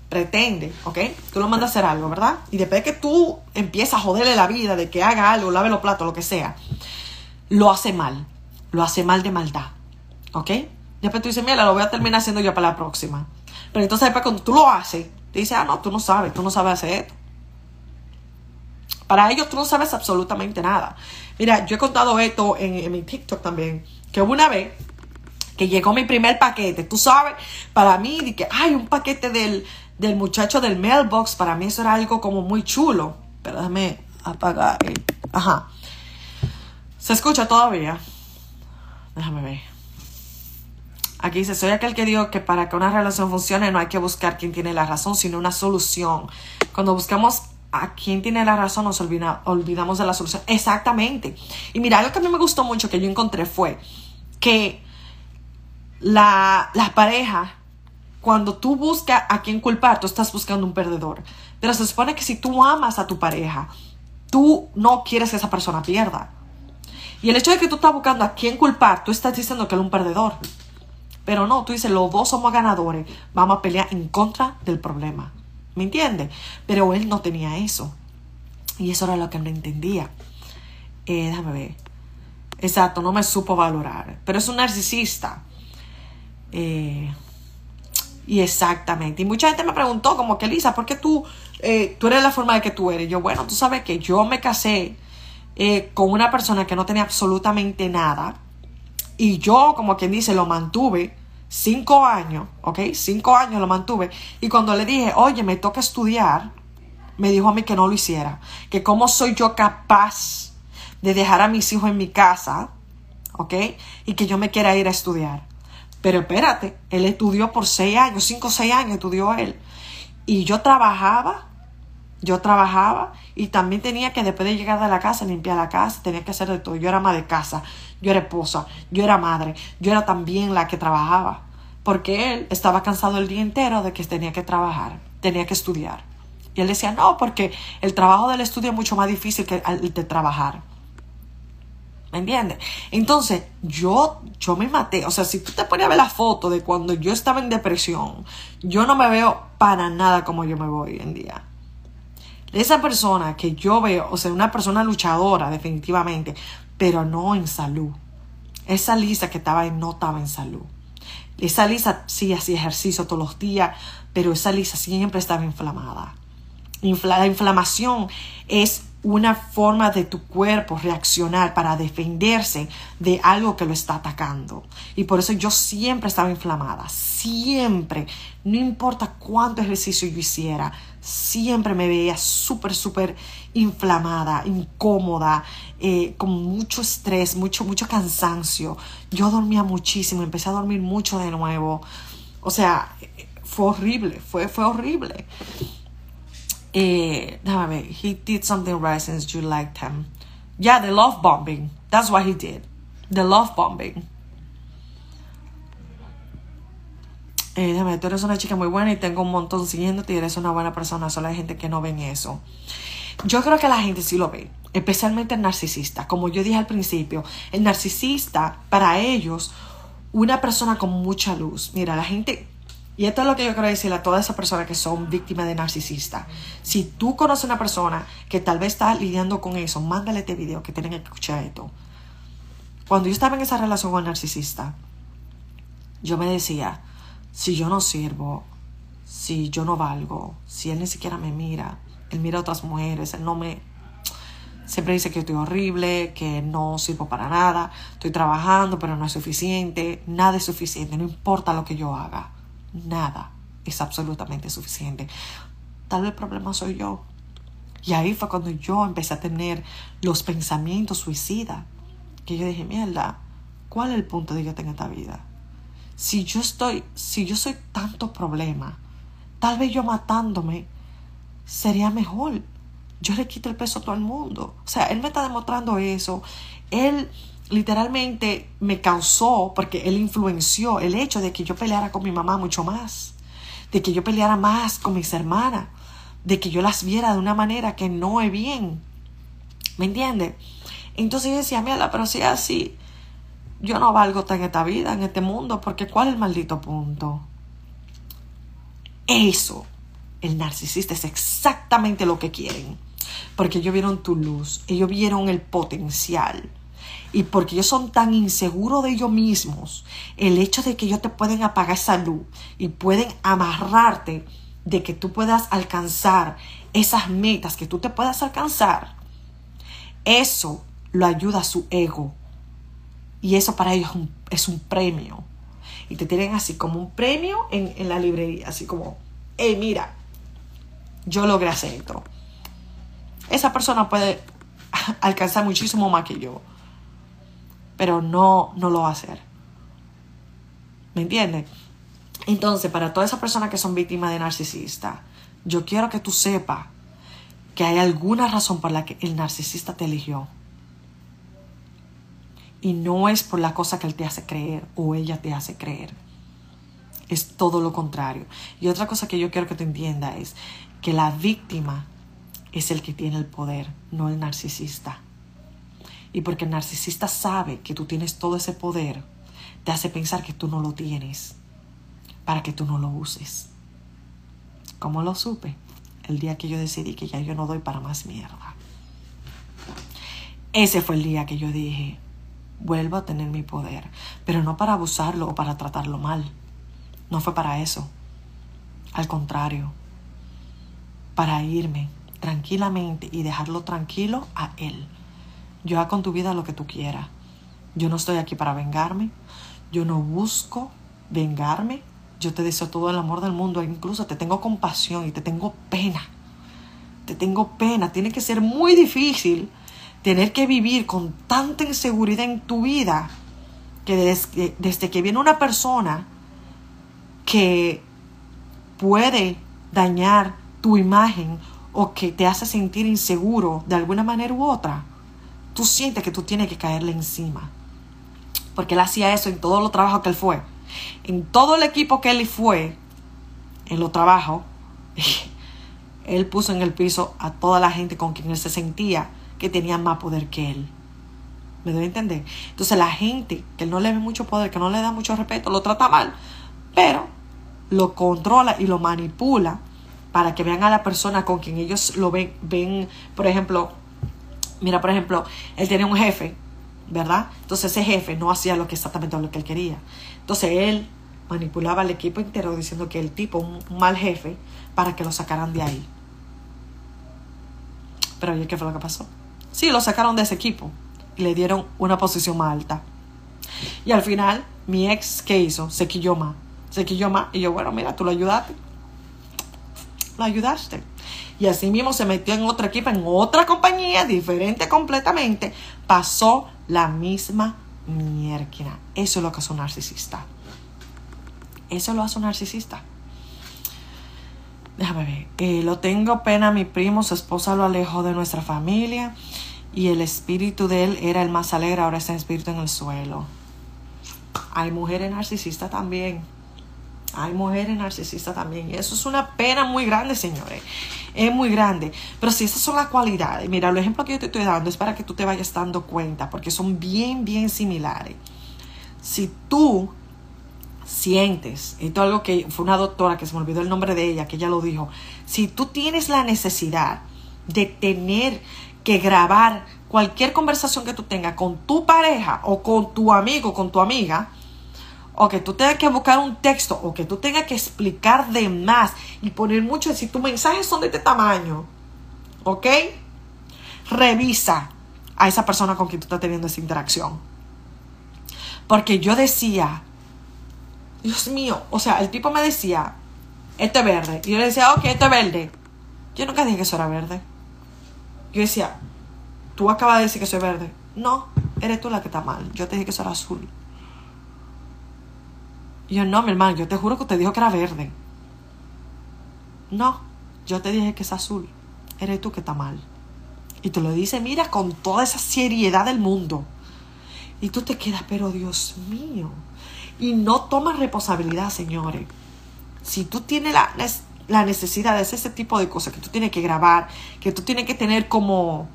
pretende, ¿ok? Tú lo mandas a hacer algo, ¿verdad? Y después de que tú empiezas a joderle la vida, de que haga algo, lave los platos, lo que sea, lo hace mal. Lo hace mal de maldad, ¿ok? Después tú dices, mira, lo voy a terminar haciendo yo para la próxima. Pero entonces después cuando tú lo haces, te dice, ah, no, tú no sabes, tú no sabes hacer esto. Para ellos tú no sabes absolutamente nada. Mira, yo he contado esto en, en mi TikTok también, que una vez que llegó mi primer paquete. Tú sabes, para mí, que hay un paquete del, del muchacho del mailbox, para mí eso era algo como muy chulo. Pero déjame apagar. Ajá. ¿Se escucha todavía? Déjame ver. Aquí dice, soy aquel que digo que para que una relación funcione no hay que buscar quién tiene la razón, sino una solución. Cuando buscamos a quién tiene la razón nos olvidamos de la solución. Exactamente. Y mira, algo que a mí me gustó mucho que yo encontré fue que la, la pareja, cuando tú buscas a quién culpar, tú estás buscando un perdedor. Pero se supone que si tú amas a tu pareja, tú no quieres que esa persona pierda. Y el hecho de que tú estás buscando a quién culpar, tú estás diciendo que él es un perdedor. Pero no, tú dices, los dos somos ganadores, vamos a pelear en contra del problema. ¿Me entiendes? Pero él no tenía eso. Y eso era lo que no entendía. Eh, déjame ver. Exacto, no me supo valorar. Pero es un narcisista. Eh, y exactamente. Y mucha gente me preguntó, como que Lisa, ¿por qué tú, eh, tú eres la forma de que tú eres? Yo, bueno, tú sabes que yo me casé eh, con una persona que no tenía absolutamente nada. Y yo, como quien dice, lo mantuve cinco años, ¿ok? Cinco años lo mantuve. Y cuando le dije, oye, me toca estudiar, me dijo a mí que no lo hiciera. Que cómo soy yo capaz de dejar a mis hijos en mi casa, ¿ok? Y que yo me quiera ir a estudiar. Pero espérate, él estudió por seis años, cinco o seis años estudió él. Y yo trabajaba, yo trabajaba y también tenía que después de llegar de la casa limpiar la casa, tenía que hacer de todo. Yo era ama de casa, yo era esposa, yo era madre, yo era también la que trabajaba. Porque él estaba cansado el día entero de que tenía que trabajar, tenía que estudiar. Y él decía, no, porque el trabajo del estudio es mucho más difícil que el de trabajar. ¿Me entiendes? Entonces, yo, yo me maté. O sea, si tú te pones a ver la foto de cuando yo estaba en depresión, yo no me veo para nada como yo me veo hoy en día. Esa persona que yo veo, o sea, una persona luchadora, definitivamente, pero no en salud. Esa Lisa que estaba en, no estaba en salud. Esa Lisa sí hacía ejercicio todos los días, pero esa Lisa siempre estaba inflamada. la inflamación es una forma de tu cuerpo reaccionar para defenderse de algo que lo está atacando. Y por eso yo siempre estaba inflamada, siempre, no importa cuánto ejercicio yo hiciera, siempre me veía súper, súper inflamada, incómoda, eh, con mucho estrés, mucho, mucho cansancio. Yo dormía muchísimo, empecé a dormir mucho de nuevo. O sea, fue horrible, fue, horrible. Eh, He did something right since you liked him. Yeah, the love bombing. That's what he did. The love bombing. Eh, déjame, tú eres una chica muy buena y tengo un montón siguiéndote y eres una buena persona. Solo hay gente que no ven eso. Yo creo que la gente sí lo ve, especialmente el narcisista. Como yo dije al principio, el narcisista, para ellos, una persona con mucha luz. Mira, la gente y esto es lo que yo quiero decirle a todas esas personas que son víctimas de narcisista. Si tú conoces una persona que tal vez está lidiando con eso, mándale este video que tienen que escuchar esto. Cuando yo estaba en esa relación con el narcisista, yo me decía, si yo no sirvo, si yo no valgo, si él ni siquiera me mira, él mira a otras mujeres, él no me... Siempre dice que estoy horrible, que no sirvo para nada, estoy trabajando, pero no es suficiente, nada es suficiente, no importa lo que yo haga nada es absolutamente suficiente. Tal vez el problema soy yo. Y ahí fue cuando yo empecé a tener los pensamientos suicidas. Que yo dije, mierda, ¿cuál es el punto de yo tener esta vida? Si yo estoy, si yo soy tanto problema, tal vez yo matándome sería mejor. Yo le quito el peso a todo el mundo. O sea, él me está demostrando eso. Él literalmente me causó, porque él influenció el hecho de que yo peleara con mi mamá mucho más, de que yo peleara más con mis hermanas, de que yo las viera de una manera que no es bien. ¿Me entiendes? Entonces yo decía, mira, pero si es así, yo no valgo en esta vida, en este mundo, porque ¿cuál es el maldito punto? Eso, el narcisista es exactamente lo que quieren. Porque ellos vieron tu luz, ellos vieron el potencial. Y porque ellos son tan inseguros de ellos mismos, el hecho de que ellos te pueden apagar esa luz y pueden amarrarte de que tú puedas alcanzar esas metas que tú te puedas alcanzar, eso lo ayuda a su ego. Y eso para ellos es un, premio. Y te tienen así como un premio en, en la librería, así como, hey, mira, yo logré hacer esto. Esa persona puede alcanzar muchísimo más que yo, pero no, no lo va a hacer. ¿Me entiendes? Entonces, para todas esas personas que son víctimas de narcisista, yo quiero que tú sepas que hay alguna razón por la que el narcisista te eligió. Y no es por la cosa que él te hace creer o ella te hace creer. Es todo lo contrario. Y otra cosa que yo quiero que te entienda es que la víctima es el que tiene el poder, no el narcisista. Y porque el narcisista sabe que tú tienes todo ese poder, te hace pensar que tú no lo tienes, para que tú no lo uses. ¿Cómo lo supe? El día que yo decidí que ya yo no doy para más mierda. Ese fue el día que yo dije, vuelvo a tener mi poder, pero no para abusarlo o para tratarlo mal. No fue para eso. Al contrario, para irme tranquilamente y dejarlo tranquilo a Él. Yo hago con tu vida lo que tú quieras. Yo no estoy aquí para vengarme. Yo no busco vengarme. Yo te deseo todo el amor del mundo. Incluso te tengo compasión y te tengo pena. Te tengo pena. Tiene que ser muy difícil tener que vivir con tanta inseguridad en tu vida que desde, que viene una persona que puede dañar tu imagen o que te hace sentir inseguro de alguna manera u otra, tú sientes que tú tienes que caerle encima. Porque él hacía eso en todos los trabajos que él fue. En todo el equipo que él fue, en los trabajos, él puso en el piso a toda la gente con quien él se sentía que tenía más poder que él. ¿Me debe entender? Entonces la gente que no le ve mucho poder, que no le da mucho respeto, lo trata mal, pero lo controla y lo manipula para que vean a la persona con quien ellos lo ven, ven, por ejemplo, mira, por ejemplo, él tenía un jefe, ¿verdad? Entonces ese jefe no hacía lo que exactamente lo que él quería. Entonces él manipulaba al equipo entero diciendo que el tipo, un, mal jefe, para que lo sacaran de ahí. Pero ¿y qué fue lo que pasó? Sí, lo sacaron de ese equipo y le dieron una posición más alta. Y al final, mi ex, ¿qué hizo? Se quilló más. Se quilló más. Y yo, bueno, mira, tú lo ayudaste lo ayudaste. Y así mismo se metió en otro equipo, en otra compañía, diferente completamente. Pasó la misma mierda. Eso es lo que es un narcisista. Eso lo hace un narcisista. Déjame ver. Eh, lo tengo pena mi primo, su esposa lo alejó de nuestra familia y el espíritu de él era el más alegre, ahora está el espíritu en el suelo. Hay mujeres narcisistas también. Hay mujeres narcisistas también. Y eso es una pena muy grande, señores. Es muy grande. Pero si esas son las cualidades, mira, el ejemplo que yo te estoy dando es para que tú te vayas dando cuenta, porque son bien, bien similares. Si tú sientes, esto es algo que fue una doctora que se me olvidó el nombre de ella, que ella lo dijo, si tú tienes la necesidad de tener que grabar cualquier conversación que tú tengas con tu pareja o con tu amigo, con tu amiga, o que tú tengas que buscar un texto o que tú tengas que explicar de más y poner mucho, si tus mensajes son de este tamaño, ¿ok? Revisa a esa persona con quien tú estás teniendo esa interacción. Porque yo decía, Dios mío, o sea, el tipo me decía, este es verde. Y yo le decía, ok, este es verde. Yo nunca dije que eso era verde. Yo decía, tú acabas de decir que soy verde. No, eres tú la que está mal. Yo te dije que eso era azul. Y yo, no, mi hermano, yo te juro que te dijo que era verde. No, yo te dije que es azul. Eres tú que está mal. Y te lo dice, mira, con toda esa seriedad del mundo. Y tú te quedas, pero Dios mío. Y no tomas responsabilidad, señores. Si tú tienes la, la necesidad de hacer ese tipo de cosas, que tú tienes que grabar, que tú tienes que tener como,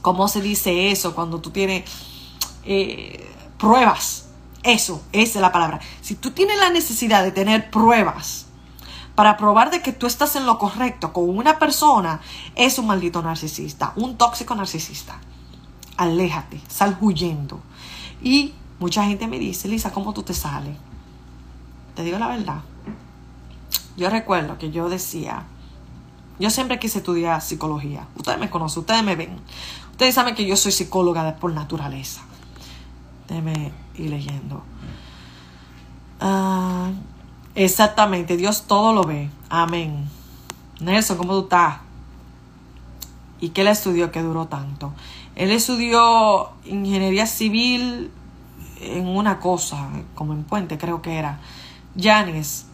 ¿cómo se dice eso? Cuando tú tienes eh, pruebas eso, esa es la palabra. Si tú tienes la necesidad de tener pruebas, para probar de que tú estás en lo correcto con una persona, es un maldito narcisista, un tóxico narcisista. Aléjate, sal huyendo. Y mucha gente me dice, Lisa, ¿cómo tú te sales? Te digo la verdad. Yo recuerdo que yo decía, yo siempre quise estudiar psicología. Ustedes me conocen, ustedes me ven. Ustedes saben que yo soy psicóloga por naturaleza. Déjenme ir leyendo. Ah, exactamente, Dios todo lo ve. Amén. Nelson, ¿cómo tú estás? ¿Y qué él estudió que duró tanto? Él estudió ingeniería civil en una cosa, como en Puente creo que era. Janice,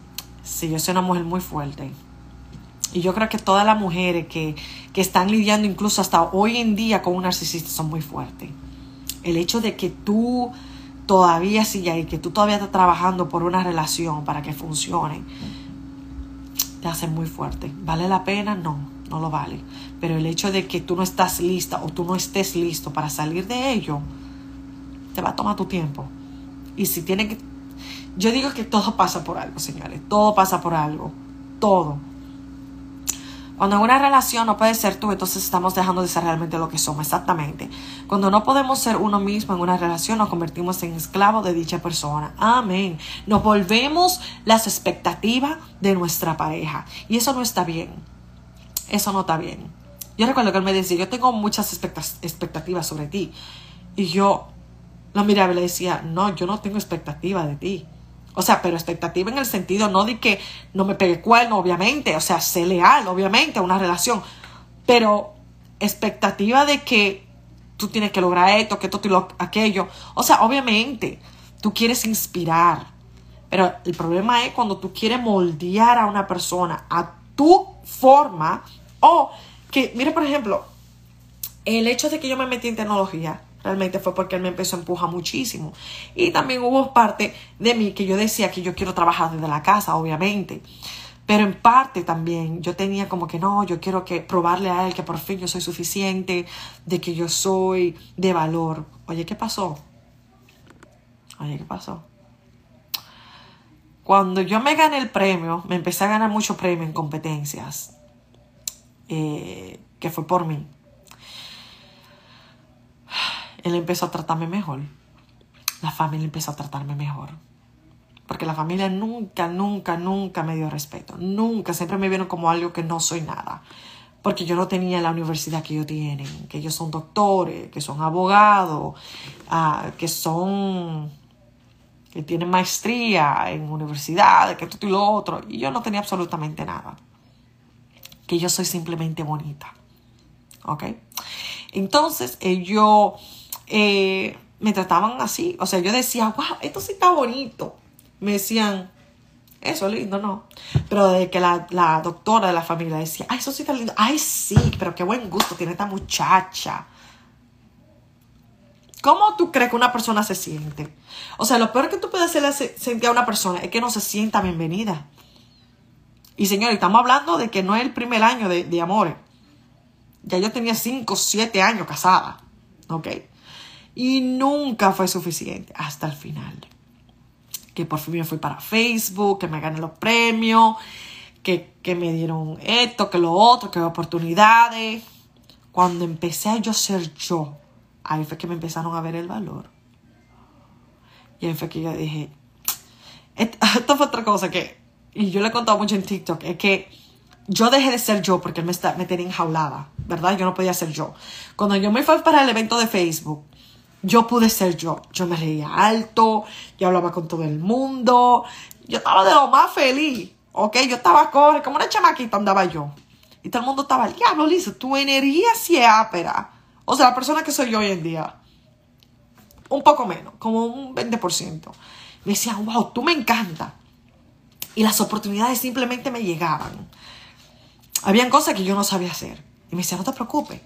sí, yo soy una mujer muy fuerte. Y yo creo que todas las mujeres que, que están lidiando incluso hasta hoy en día con un narcisista son muy fuertes. El hecho de que tú todavía sigue ahí, que tú todavía estás trabajando por una relación para que funcione, te hace muy fuerte. ¿Vale la pena? No, no lo vale. Pero el hecho de que tú no estás lista o tú no estés listo para salir de ello, te va a tomar tu tiempo. Y si tiene que... Yo digo que todo pasa por algo, señores. Todo pasa por algo. Todo. Cuando en una relación no puede ser tú, entonces estamos dejando de ser realmente lo que somos, exactamente. Cuando no podemos ser uno mismo en una relación, nos convertimos en esclavos de dicha persona. Amén. Nos volvemos las expectativas de nuestra pareja. Y eso no está bien. Eso no está bien. Yo recuerdo que él me decía, yo tengo muchas expectativas sobre ti. Y yo lo miraba y le decía, no, yo no tengo expectativa de ti. O sea, pero expectativa en el sentido no de que no me pegue cuerno, obviamente, o sea, sé leal, obviamente, a una relación, pero expectativa de que tú tienes que lograr esto, que esto aquello. O sea, obviamente, tú quieres inspirar, pero el problema es cuando tú quieres moldear a una persona a tu forma o que, mire, por ejemplo, el hecho de que yo me metí en tecnología, realmente fue porque él me empezó a empujar muchísimo. Y también hubo parte de mí que yo decía que yo quiero trabajar desde la casa, obviamente. Pero en parte también yo tenía como que no, yo quiero que probarle a él que por fin yo soy suficiente, de que yo soy de valor. Oye, ¿qué pasó? Oye, ¿qué pasó? Cuando yo me gané el premio, me empecé a ganar mucho premio en competencias, eh, que fue por mí él empezó a tratarme mejor. La familia empezó a tratarme mejor. Porque la familia nunca, nunca, nunca me dio respeto. Nunca, siempre me vieron como algo que no soy nada. Porque yo no tenía la universidad que ellos tienen, que ellos son doctores, que son abogados, ah, que son, que tienen maestría en universidades, que esto y lo otro. Y yo no tenía absolutamente nada. Que yo soy simplemente bonita. ¿Ok? Entonces, ellos eh, me trataban así. O sea, yo decía, wow, esto sí está bonito. Me decían, eso es lindo, ¿no? Pero de que la, la, doctora de la familia decía, ay, eso sí está lindo. Ay, sí, pero qué buen gusto tiene esta muchacha. ¿Cómo tú crees que una persona se siente? O sea, lo peor que tú puedes hacerle sentir a una persona es que no se sienta bienvenida. Y señor, estamos hablando de que no es el primer año de, de amores. Ya yo tenía 5, 7 años casada. ¿Ok? Y nunca fue suficiente hasta el final. Que por fin me fui para Facebook, que me gané los premios, que, me dieron esto, que lo otro, que oportunidades. Cuando empecé a yo ser yo, ahí fue que me empezaron a ver el valor. Y ahí fue que yo dije, esto fue otra cosa que, y yo le he contado mucho en TikTok, es que yo dejé de ser yo porque me, está, me tenía enjaulada, ¿verdad? Yo no podía ser yo. Cuando yo me fui para el evento de Facebook, yo pude ser yo. Yo me reía alto, yo hablaba con todo el mundo, yo estaba de lo más feliz, ¿ok? Yo estaba corre, como una chamaquita andaba yo. Y todo el mundo estaba, diablo, Lisa, tu energía sí es ápera. O sea, la persona que soy yo hoy en día, un poco menos, como un 20%. Me decían, wow, tú me encanta. Y las oportunidades simplemente me llegaban. Habían cosas que yo no sabía hacer. Y me decían, no te preocupes,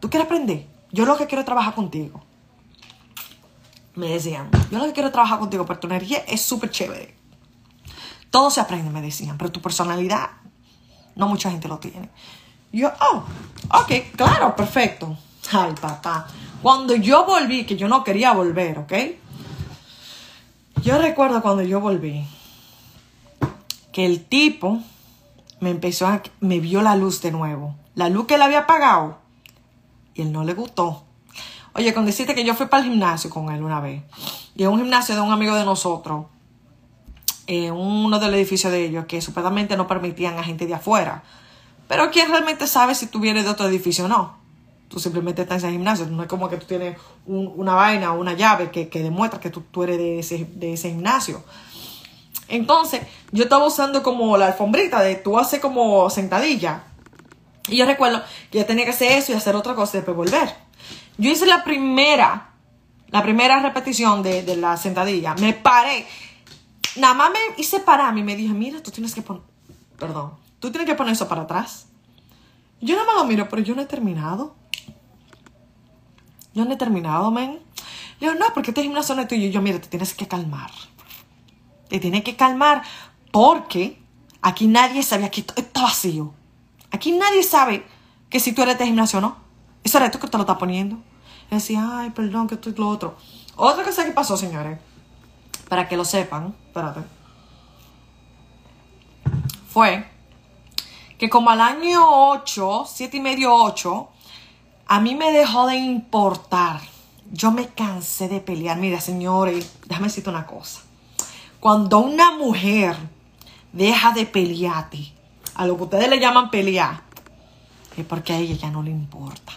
tú quieres aprender. Yo lo que quiero es trabajar contigo me decían, yo lo que quiero trabajar contigo, pero tu energía es súper chévere. Todo se aprende, me decían, pero tu personalidad, no mucha gente lo tiene. yo, oh, ok, claro, perfecto. Ay, papá. Cuando yo volví, que yo no quería volver, ¿ok? Yo recuerdo cuando yo volví, que el tipo me empezó a, me vio la luz de nuevo. La luz que él había apagado. Y él no le gustó. Oye, con decirte que yo fui para el gimnasio con él una vez. Y es un gimnasio de un amigo de nosotros. En uno de los edificios de ellos que supuestamente no permitían a gente de afuera. Pero ¿quién realmente sabe si tú vienes de otro edificio o no? Tú simplemente estás en ese gimnasio. No es como que tú tienes una vaina o una llave que, demuestra que tú, tú eres de ese, de ese gimnasio. Entonces, yo estaba usando como la alfombrita de tú haces como sentadilla. Y yo recuerdo que yo tenía que hacer eso y hacer otra cosa y después volver. Yo hice la primera, la primera repetición de, de la sentadilla. Me paré. Nada más me hice pararme y me dije, mira, tú tienes que poner, perdón, tú tienes que poner eso para atrás. Yo nada más lo miro, pero yo no he terminado. Yo no he terminado, men. Le digo, no, porque este gimnasio no es tuyo. Y yo, mira, te tienes que calmar. Te tienes que calmar porque aquí nadie sabe, aquí está vacío. Aquí nadie sabe que si tú eres de gimnasio o no. Eso eres tú que te lo estás poniendo. Y decía, ay, perdón, que esto y lo otro. Otra cosa que pasó, señores, para que lo sepan, espérate, fue que como al año 8, 7 y medio, 8, a mí me dejó de importar. Yo me cansé de pelear. Mira, señores, déjame decirte una cosa. Cuando una mujer deja de pelearte, a lo que ustedes le llaman pelear, es porque a ella ya no le importa.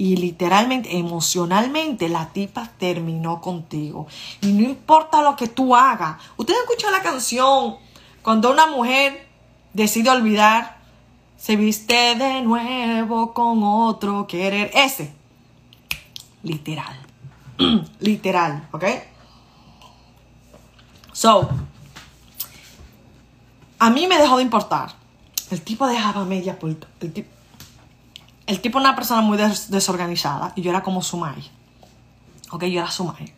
Y literalmente, emocionalmente, la tipa terminó contigo. Y no importa lo que tú hagas. Ustedes escuchan la canción cuando una mujer decide olvidar, se viste de nuevo con otro querer. Ese. Literal. Literal, ¿ok? So, a mí me dejó de importar. El tipo dejaba media puerta. El tipo, el tipo era una persona muy desorganizada y yo era como Sumay. Ok, yo era Sumay.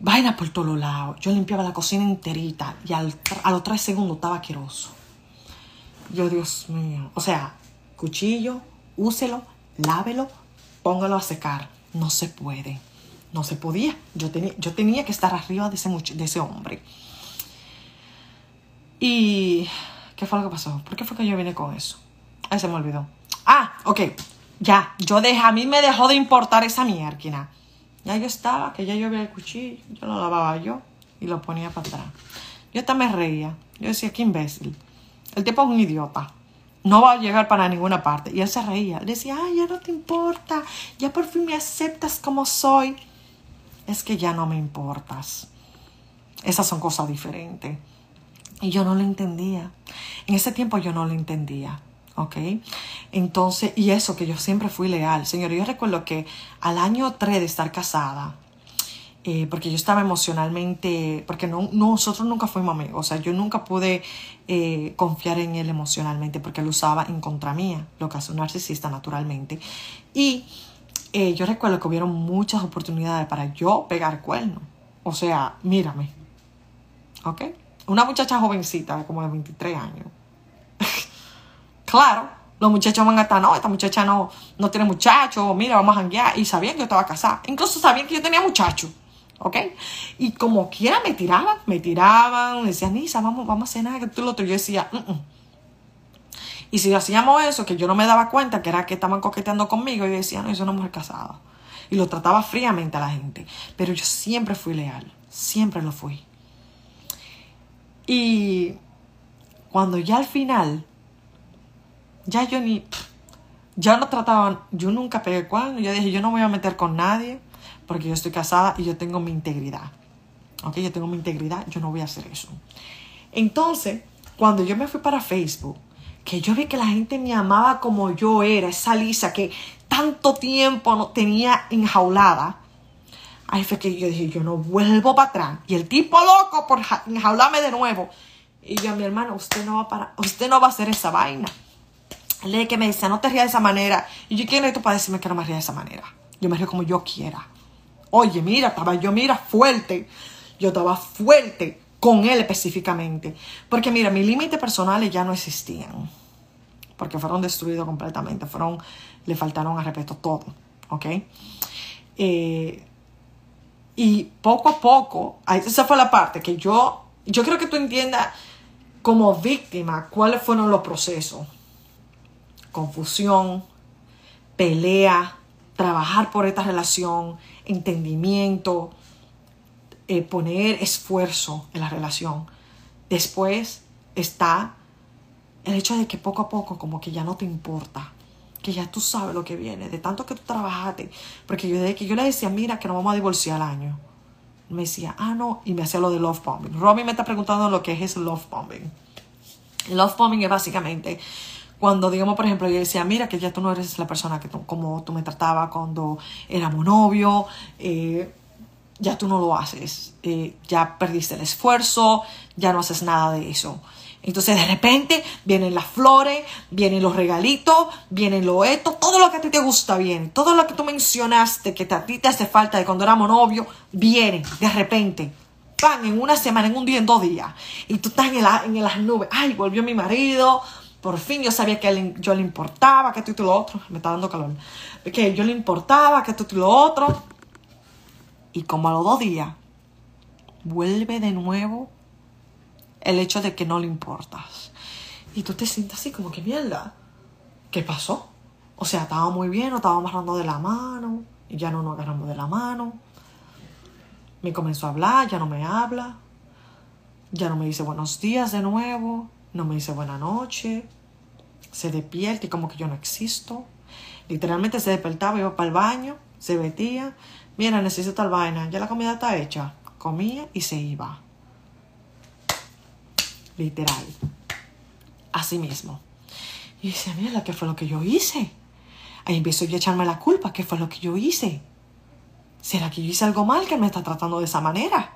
Vaina por todos lados. Yo limpiaba la cocina enterita y al, a los tres segundos estaba asqueroso. Yo, Dios mío. O sea, cuchillo, úselo, lávelo, póngalo a secar. No se puede. No se podía. Yo tenía, yo tenía que estar arriba de ese, de ese hombre. Y... ¿Qué fue lo que pasó? ¿Por qué fue que yo vine con eso? Ahí se me olvidó. Ah, ok. Ya, yo dejé, a mí me dejó de importar esa mierda. Ya yo estaba, que ya yo veía el cuchillo, yo lo lavaba yo y lo ponía para atrás. Yo hasta me reía. Yo decía, qué imbécil. El tipo es un idiota. No va a llegar para ninguna parte. Y él se reía. Le decía, ay, ya no te importa. Ya por fin me aceptas como soy es que ya no me importas. Esas son cosas diferentes. Y yo no lo entendía. En ese tiempo yo no lo entendía. ¿Ok? Entonces, y eso que yo siempre fui leal. Señor, yo recuerdo que al año 3 de estar casada, eh, porque yo estaba emocionalmente, porque no, nosotros nunca fuimos amigos, o sea, yo nunca pude eh, confiar en él emocionalmente porque él usaba en contra mía, lo que hace un narcisista naturalmente. Y eh, yo recuerdo que hubieron muchas oportunidades para yo pegar cuernos. O sea, mírame. ¿Ok? Una muchacha jovencita, como de 23 años. claro, los muchachos van a estar, no, esta muchacha no, no tiene muchachos, mira, vamos a janguear. Y sabían que yo estaba casada. Incluso sabían que yo tenía muchachos. ¿Ok? Y como quiera me tiraban, me tiraban, decían, Nisa, vamos, vamos a cenar, que tú lo otro. Yo decía, mm, mm". Y si hacíamos eso, que yo no me daba cuenta que era que estaban coqueteando conmigo, yo decía, no, es una mujer casada. Y lo trataba fríamente a la gente. Pero yo siempre fui leal, siempre lo fui. Y cuando ya al final, ya yo ni, ya no trataban, yo nunca pegué cuando, yo dije, yo no voy a meter con nadie porque yo estoy casada y yo tengo mi integridad. Ok, yo tengo mi integridad, yo no voy a hacer eso. Entonces, cuando yo me fui para Facebook, que yo vi que la gente me amaba como yo era, esa Lisa que tanto tiempo no tenía enjaulada. Ahí fue que yo dije, yo no vuelvo para atrás. Y el tipo loco por enjaularme de nuevo. Y yo, mi hermano, usted no va para, usted no va a hacer esa vaina. Él que me decía, no te rías de esa manera. Y yo, ¿quién eres tú para decirme que no me ría de esa manera? Yo me río como yo quiera. Oye, mira, estaba yo, mira, fuerte. Yo estaba fuerte con él específicamente. Porque mira, mis límites personales ya no existían. Porque fueron destruidos completamente. Fueron, le faltaron a respeto todo. ¿Ok? Eh, y poco a poco, esa fue la parte que yo, yo creo que tú entiendas como víctima, ¿cuáles fueron los procesos? Confusión, pelea, trabajar por esta relación, entendimiento, eh, poner esfuerzo en la relación. Después está el hecho de que poco a poco como que ya no te importa, que ya tú sabes lo que viene, de tanto que tú trabajaste, porque yo desde que yo le decía, mira, que nos vamos a divorciar al año, me decía, ah, no, y me hacía lo de love bombing. Robin me está preguntando lo que es love bombing. Love bombing es básicamente cuando, digamos, por ejemplo, yo decía, mira, que ya tú no eres la persona que como tú me tratabas cuando éramos novios, eh, ya tú no lo haces, eh, ya perdiste el esfuerzo, ya no haces nada de eso. Entonces de repente vienen las flores, vienen los regalitos, vienen lo esto, todo lo que a ti te gusta viene, todo lo que tú mencionaste que a ti te hace falta de cuando éramos novios, viene de repente. Pan, en una semana, en un día, en dos días. Y tú estás en, en las nubes. Ay, volvió mi marido. Por fin yo sabía que yo le importaba, que esto y lo otro. Me está dando calor. Que yo le importaba, que esto y lo otro. Y como a los dos días, vuelve de nuevo el hecho de que no le importas. Y tú te sientes así como que mierda. ¿Qué pasó? O sea, estaba muy bien, nos estábamos agarrando de la mano y ya no nos agarramos de la mano. Me comenzó a hablar, ya no me habla. Ya no me dice buenos días de nuevo, no me dice buena noche. Se despierta y como que yo no existo. Literalmente se despertaba, iba para el baño, se vestía. Mira, necesito tal vaina, ya la comida está hecha. Comía y se iba literal. Así mismo. Y decía, mira, ¿qué fue lo que yo hice? Ahí empiezo yo a echarme la culpa, ¿qué fue lo que yo hice? ¿Será que yo hice algo mal que me está tratando de esa manera?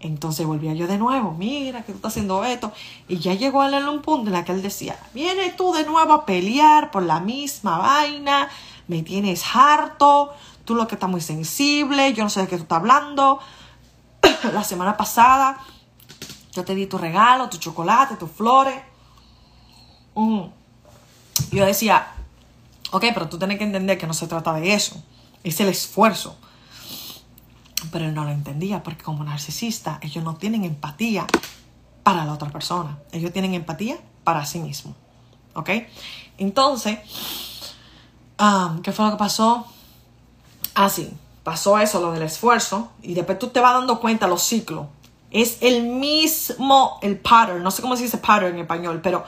Entonces volvía yo de nuevo, mira que tú estás haciendo esto. Y ya llegó a un punto en el que él decía, viene tú de nuevo a pelear por la misma vaina, me tienes harto, tú lo que estás muy sensible, yo no sé de qué tú estás hablando. la semana pasada yo te di tu regalo, tu chocolate, tus flores. Mm. Yo decía, ok, pero tú tienes que entender que no se trata de eso. Es el esfuerzo. Pero él no lo entendía porque como narcisista ellos no tienen empatía para la otra persona. Ellos tienen empatía para sí mismos. ¿Ok? Entonces, um, ¿qué fue lo que pasó? Ah, sí, pasó eso, lo del esfuerzo. Y después tú te vas dando cuenta los ciclos es el mismo, el pattern, no sé cómo se dice pattern en español, pero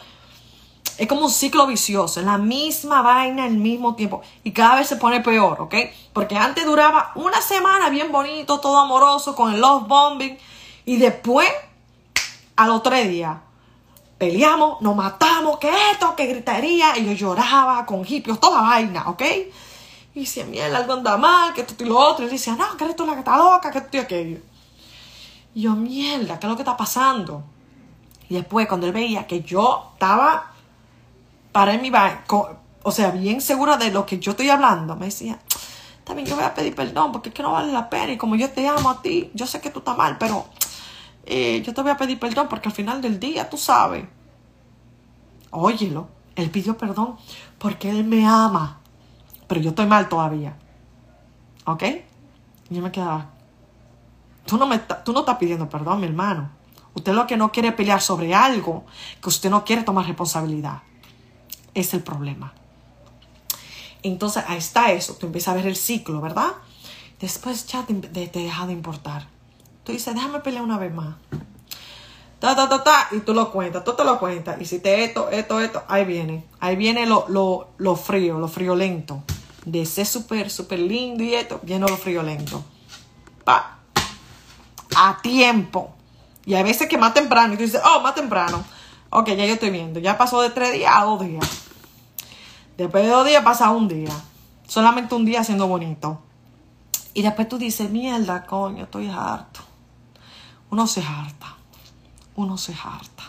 es como un ciclo vicioso, es la misma vaina al mismo tiempo y cada vez se pone peor, ¿ok? Porque antes duraba una semana bien bonito, todo amoroso, con el love bombing y después, al otro día, peleamos, nos matamos, que esto, que gritaría, y yo lloraba con hipios, toda vaina, ¿ok? Y decía, mierda, algo anda mal, que esto y lo otro, y decía, no, que esto es la que está loca, que esto y aquello. Y yo, mierda, ¿qué es lo que está pasando? Y después, cuando él veía que yo estaba para mi o sea, bien segura de lo que yo estoy hablando, me decía, también yo voy a pedir perdón porque es que no vale la pena y como yo te amo a ti, yo sé que tú estás mal, pero eh, yo te voy a pedir perdón porque al final del día, tú sabes, óyelo, él pidió perdón porque él me ama, pero yo estoy mal todavía, ¿ok? Y yo me quedaba, Tú no, me, tú no estás pidiendo perdón, mi hermano. Usted lo que no quiere pelear sobre algo que usted no quiere tomar responsabilidad. Es el problema. Entonces, ahí está eso. Tú empiezas a ver el ciclo, ¿verdad? Después ya te, deja de importar. Tú dices, déjame pelear una vez más. Ta, ta, ta, ta, y tú lo cuentas, tú te lo cuentas. Y si te esto, esto, esto, ahí viene. Ahí viene lo, lo, lo frío, lo. De ser súper, súper lindo y esto, viene lo friolento. Pa, a tiempo. Y hay veces que más temprano. Y tú dices, oh, más temprano. Ok, ya yo estoy viendo. Ya pasó de tres días a dos días. Después de dos días pasa un día. Solamente un día siendo bonito. Y después tú dices, mierda, coño, estoy harto. Uno se harta. Uno se harta.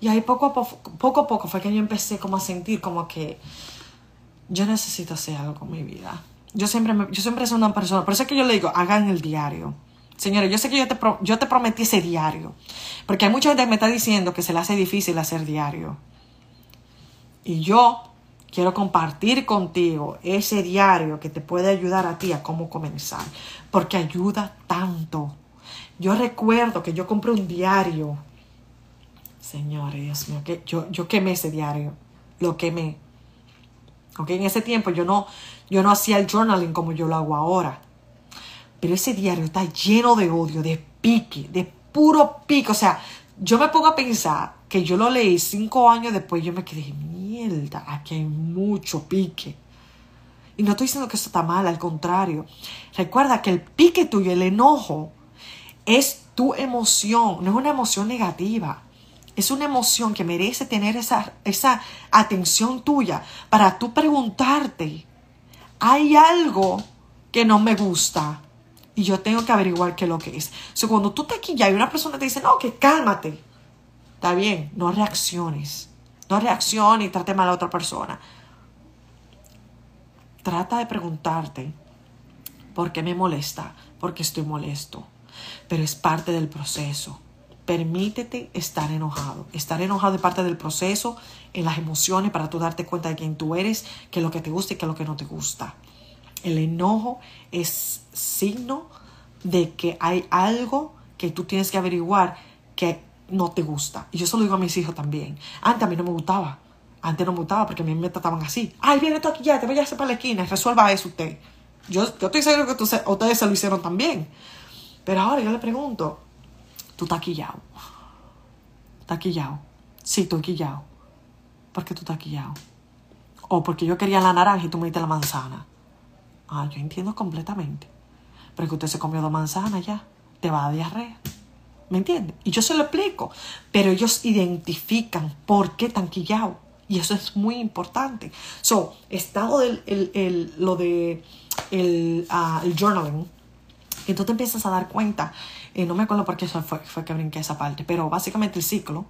Y ahí poco a poco, poco a poco fue que yo empecé como a sentir como que yo necesito hacer algo con mi vida. Yo siempre, yo siempre soy una persona, por eso es que yo le digo, hagan el diario. Señores, yo sé que yo te, prometí ese diario, porque hay mucha gente que me está diciendo que se le hace difícil hacer diario. Y yo quiero compartir contigo ese diario que te puede ayudar a ti a cómo comenzar, porque ayuda tanto. Yo recuerdo que yo compré un diario Señores, Dios mío, que yo, quemé ese diario. Lo quemé. ¿Ok? En ese tiempo yo no, yo no hacía el journaling como yo lo hago ahora. Pero ese diario está lleno de odio, de pique, de puro pique. O sea, yo me pongo a pensar que yo lo leí cinco años después. Yo me quedé, mierda, aquí hay mucho pique. Y no estoy diciendo que eso está mal, al contrario. Recuerda que el pique tuyo, el enojo, es tu emoción, no es una emoción negativa. Es una emoción que merece tener esa, esa atención tuya para tú preguntarte, hay algo que no me gusta y yo tengo que averiguar qué es lo que es. O cuando tú te ya y una persona te dice, no, que cálmate, está bien, no reacciones. No reacciones y trate mal a otra persona. Trata de preguntarte, ¿por qué me molesta? Porque estoy molesto. Pero es parte del proceso. Permítete estar enojado. Estar enojado es parte del proceso, en las emociones, para tú darte cuenta de quién tú eres, qué es lo que te gusta y qué es lo que no te gusta. El enojo es signo de que hay algo que tú tienes que averiguar que no te gusta. Y yo se lo digo a mis hijos también. Antes a mí no me gustaba. Antes no me gustaba porque a mí me trataban así. Ay, viene tú aquí ya, te voy a hacer para la esquina, resuelva eso usted. Yo, yo estoy seguro que ustedes se lo hicieron también. Pero ahora yo le pregunto, tú estás quillado. ¿Estás quillado? Sí, estoy quillado. ¿Por qué tú estás quillado? O porque yo quería la naranja y tú me diste la manzana. Ah, yo entiendo completamente. Pero que usted se comió dos manzanas ya, te va a diarrea. ¿Me entiende? Y yo se lo explico. Pero ellos identifican por qué están quillados. Y eso es muy importante. So, estado del el, lo de el, uh, el journaling. Entonces te empiezas a dar cuenta eh, no me acuerdo por qué eso fue, fue que brinqué esa parte, pero básicamente el ciclo,